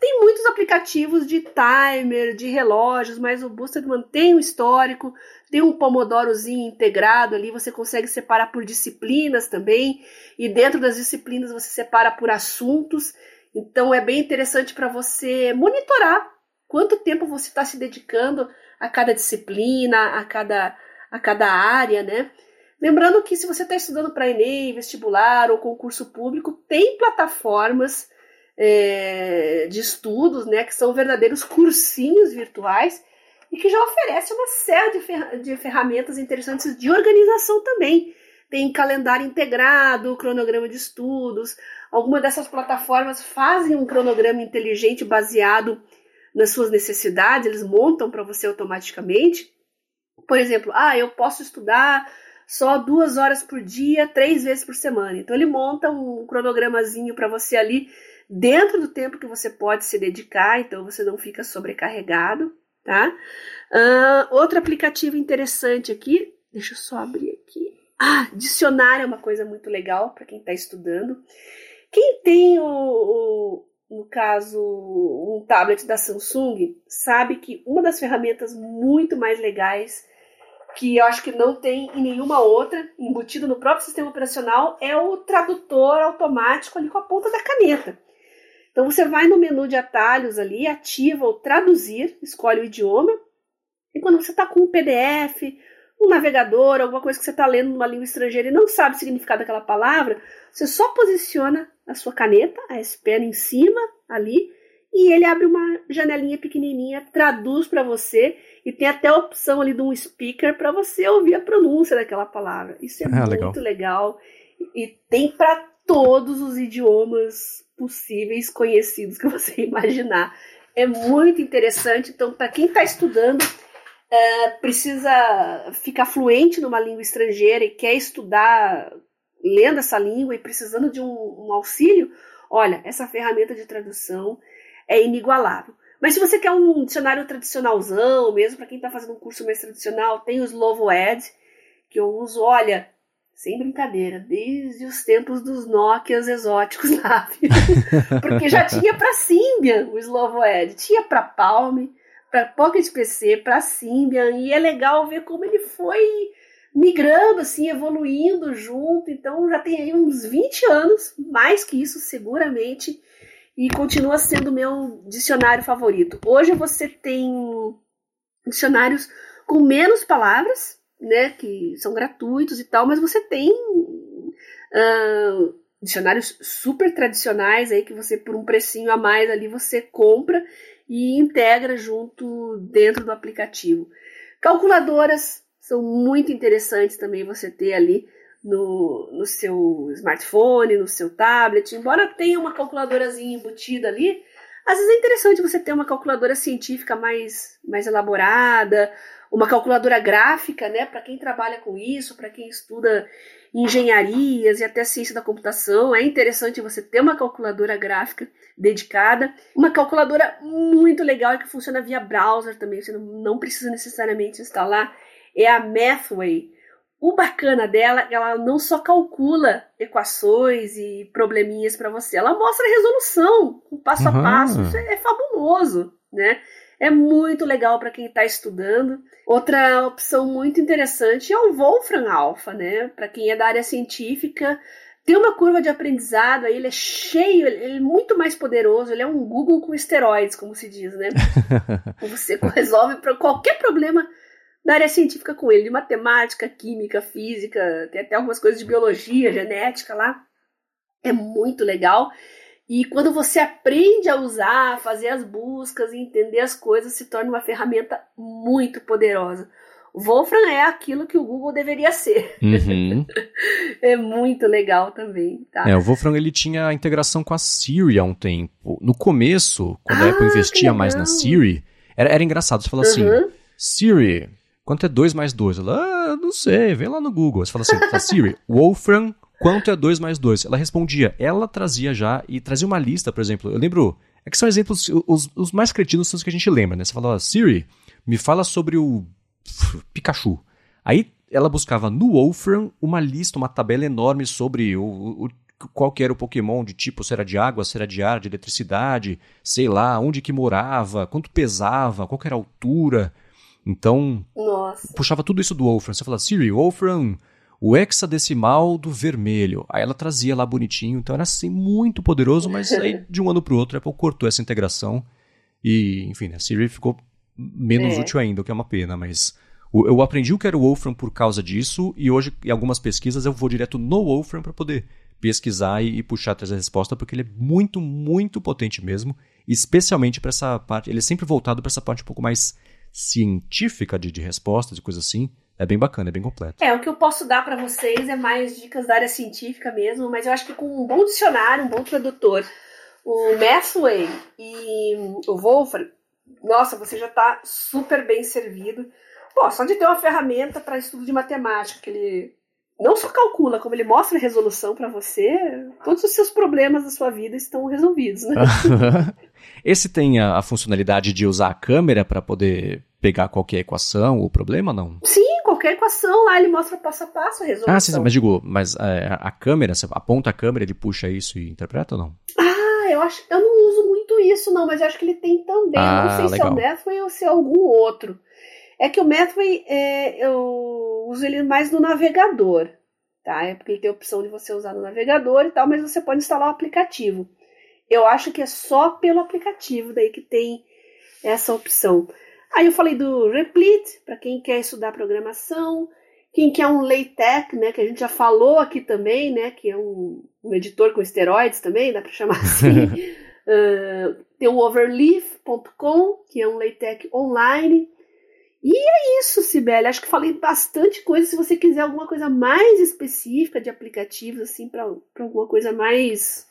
Tem muitos aplicativos de timer, de relógios, mas o Boosted mantém o histórico, tem um pomodorozinho integrado ali, você consegue separar por disciplinas também, e dentro das disciplinas você separa por assuntos. Então é bem interessante para você monitorar quanto tempo você está se dedicando a cada disciplina, a cada, a cada área, né? Lembrando que se você está estudando para Enem, vestibular ou concurso público, tem plataformas é, de estudos, né, que são verdadeiros cursinhos virtuais e que já oferece uma série de, fer de ferramentas interessantes de organização também. Tem calendário integrado, cronograma de estudos. Algumas dessas plataformas fazem um cronograma inteligente baseado nas suas necessidades, eles montam para você automaticamente. Por exemplo, ah, eu posso estudar só duas horas por dia, três vezes por semana. Então ele monta um cronogramazinho para você ali dentro do tempo que você pode se dedicar, então você não fica sobrecarregado tá? Uh, outro aplicativo interessante aqui, deixa eu só abrir aqui. Ah, dicionário é uma coisa muito legal para quem está estudando. Quem tem o, o, no caso, um tablet da Samsung, sabe que uma das ferramentas muito mais legais que eu acho que não tem em nenhuma outra, embutido no próprio sistema operacional, é o tradutor automático ali com a ponta da caneta. Então você vai no menu de atalhos ali, ativa o traduzir, escolhe o idioma, e quando você está com um PDF, um navegador, alguma coisa que você está lendo numa língua estrangeira e não sabe o significado daquela palavra, você só posiciona a sua caneta, a S Pen em cima ali, e ele abre uma janelinha pequenininha, traduz para você e tem até a opção ali de um speaker para você ouvir a pronúncia daquela palavra. Isso é ah, muito legal. legal. E tem para todos os idiomas possíveis conhecidos que você [laughs] imaginar. É muito interessante. Então, para quem está estudando, uh, precisa ficar fluente numa língua estrangeira e quer estudar lendo essa língua e precisando de um, um auxílio, olha, essa ferramenta de tradução é inigualável. Mas se você quer um dicionário tradicionalzão, mesmo para quem está fazendo um curso mais tradicional, tem o Slovo Ed, que eu uso, olha, sem brincadeira, desde os tempos dos Nokias exóticos lá. [laughs] Porque já tinha para Symbian o Slovo Ed, tinha para Palm, para Pocket PC, para Symbian, e é legal ver como ele foi migrando, assim, evoluindo junto. Então já tem aí uns 20 anos, mais que isso, seguramente, e continua sendo meu dicionário favorito. Hoje você tem dicionários com menos palavras, né, que são gratuitos e tal, mas você tem uh, dicionários super tradicionais aí que você por um precinho a mais ali você compra e integra junto dentro do aplicativo. Calculadoras são muito interessantes também você ter ali no, no seu smartphone, no seu tablet. Embora tenha uma calculadorazinha embutida ali, às vezes é interessante você ter uma calculadora científica mais, mais elaborada, uma calculadora gráfica, né, para quem trabalha com isso, para quem estuda engenharias e até ciência da computação, é interessante você ter uma calculadora gráfica dedicada, uma calculadora muito legal e que funciona via browser também, você não precisa necessariamente instalar é a Mathway. O bacana dela, ela não só calcula equações e probleminhas para você, ela mostra a resolução, passo uhum. a passo. Isso é, é fabuloso, né? É muito legal para quem está estudando. Outra opção muito interessante é o Wolfram Alpha, né? Para quem é da área científica, tem uma curva de aprendizado, aí ele é cheio, ele é muito mais poderoso, ele é um Google com esteroides, como se diz, né? [laughs] Você [laughs] resolve para qualquer problema da área científica com ele, de matemática, química, física, tem até algumas coisas de biologia, genética lá. É muito legal. E quando você aprende a usar, fazer as buscas e entender as coisas, se torna uma ferramenta muito poderosa. O Wolfram é aquilo que o Google deveria ser. Uhum. [laughs] é muito legal também, tá? É, o Wolfram ele tinha a integração com a Siri há um tempo. No começo, quando ah, a Apple investia mais na Siri, era, era engraçado. Você falou assim, uhum. assim, Siri, Quanto é 2 mais 2? Ela, ah, não sei, vem lá no Google. Você fala assim, fala, Siri, Wolfram, quanto é 2 mais 2? Ela respondia, ela trazia já, e trazia uma lista, por exemplo, eu lembro, é que são exemplos, os, os mais cretinos são os que a gente lembra, né? Você fala, Siri, me fala sobre o Pikachu. Aí ela buscava no Wolfram uma lista, uma tabela enorme sobre o, o qual que era o Pokémon, de tipo, se era de água, se era de ar, de eletricidade, sei lá, onde que morava, quanto pesava, qual que era a altura, então, Nossa. puxava tudo isso do Wolfram. Você fala, Siri, Wolfram, o hexadecimal do vermelho. Aí ela trazia lá bonitinho. Então era assim, muito poderoso, mas aí [laughs] de um ano para o outro a Apple cortou essa integração. E, enfim, a Siri ficou menos é. útil ainda, o que é uma pena, mas eu aprendi o que era o Wolfram por causa disso, e hoje, em algumas pesquisas, eu vou direto no Wolfram para poder pesquisar e, e puxar atrás da resposta, porque ele é muito, muito potente mesmo, especialmente para essa parte. Ele é sempre voltado para essa parte um pouco mais científica de, de respostas e coisas assim, é bem bacana, é bem completo. É, o que eu posso dar para vocês é mais dicas da área científica mesmo, mas eu acho que com um bom dicionário, um bom tradutor, o Mathway e o Wolfram, nossa, você já está super bem servido. Pô, só de ter uma ferramenta para estudo de matemática, que ele não só calcula, como ele mostra a resolução para você, todos os seus problemas da sua vida estão resolvidos, né? [laughs] Esse tem a, a, funcionalidade de usar a câmera para poder pegar qualquer equação ou problema, não? Sim, qualquer equação lá ele mostra passo a passo a resolução. Ah, sim, mas digo, mas é, a câmera, você aponta a câmera, ele puxa isso e interpreta ou não? Ah, eu acho, eu não uso muito isso não, mas eu acho que ele tem também. Ah, não sei legal. se é o Mathway ou se é algum outro. É que o Mathway, é, eu uso ele mais no navegador, tá? É porque ele tem a opção de você usar no navegador e tal, mas você pode instalar o aplicativo. Eu acho que é só pelo aplicativo daí que tem essa opção. Aí eu falei do Replit, para quem quer estudar programação, quem quer um LaTeX, né, que a gente já falou aqui também, né, que é um, um editor com esteroides também, dá para chamar [laughs] assim. uh, tem o overleaf.com, que é um LaTeX online. E é isso, Sibeli. Acho que falei bastante coisa. Se você quiser alguma coisa mais específica de aplicativos, assim, para alguma coisa mais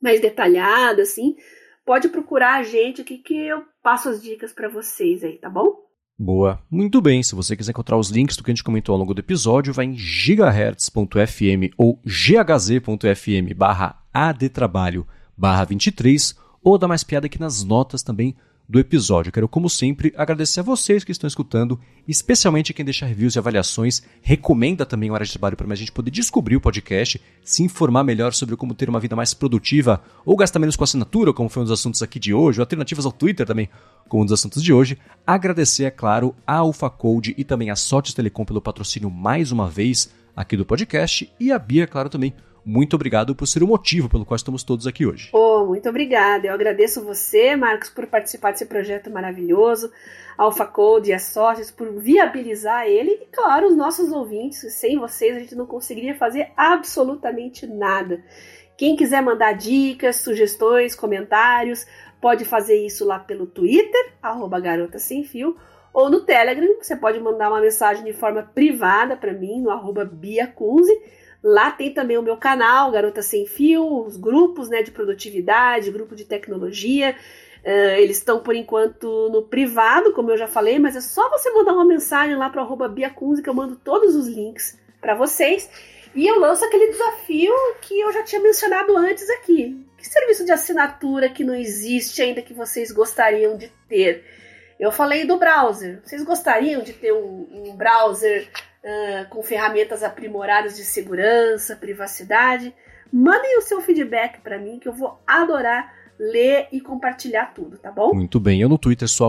mais detalhada, assim, pode procurar a gente aqui que eu passo as dicas para vocês aí, tá bom? Boa. Muito bem. Se você quiser encontrar os links do que a gente comentou ao longo do episódio, vai em gigahertz.fm ou ghz.fm barra adtrabalho barra 23 ou dá mais piada aqui nas notas também do episódio. Quero, como sempre, agradecer a vocês que estão escutando, especialmente quem deixa reviews e avaliações, recomenda também o Hora de Trabalho para a gente poder descobrir o podcast, se informar melhor sobre como ter uma vida mais produtiva ou gastar menos com assinatura, como foi um dos assuntos aqui de hoje, ou alternativas ao Twitter também, como um dos assuntos de hoje. Agradecer, é claro, a Alpha Code e também a Sotes Telecom pelo patrocínio mais uma vez aqui do podcast e a Bia, claro, também muito obrigado por ser o motivo pelo qual estamos todos aqui hoje. Oh, muito obrigada. Eu agradeço você, Marcos, por participar desse projeto maravilhoso, Alpha Code e as sócias por viabilizar ele e, claro, os nossos ouvintes. Sem vocês a gente não conseguiria fazer absolutamente nada. Quem quiser mandar dicas, sugestões, comentários, pode fazer isso lá pelo Twitter, arroba garota sem fio, ou no Telegram, você pode mandar uma mensagem de forma privada para mim, no arroba biacunze, Lá tem também o meu canal, Garota Sem Fio, os grupos né, de produtividade, grupo de tecnologia. Uh, eles estão, por enquanto, no privado, como eu já falei, mas é só você mandar uma mensagem lá para o Biacunzi que eu mando todos os links para vocês. E eu lanço aquele desafio que eu já tinha mencionado antes aqui. Que serviço de assinatura que não existe ainda que vocês gostariam de ter? Eu falei do browser. Vocês gostariam de ter um, um browser com ferramentas aprimoradas de segurança, privacidade. Mandem o seu feedback para mim que eu vou adorar ler e compartilhar tudo, tá bom? Muito bem. Eu no Twitter sou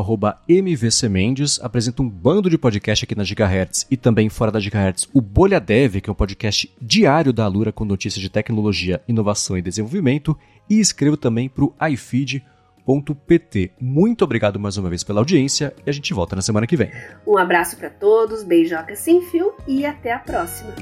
MVCMendes, apresento um bando de podcast aqui na Gigahertz e também fora da Gigahertz o Bolha Dev, que é um podcast diário da Alura com notícias de tecnologia, inovação e desenvolvimento, e escrevo também para o iFeed, Muito obrigado mais uma vez pela audiência e a gente volta na semana que vem. Um abraço para todos, beijoca sem fio e até a próxima.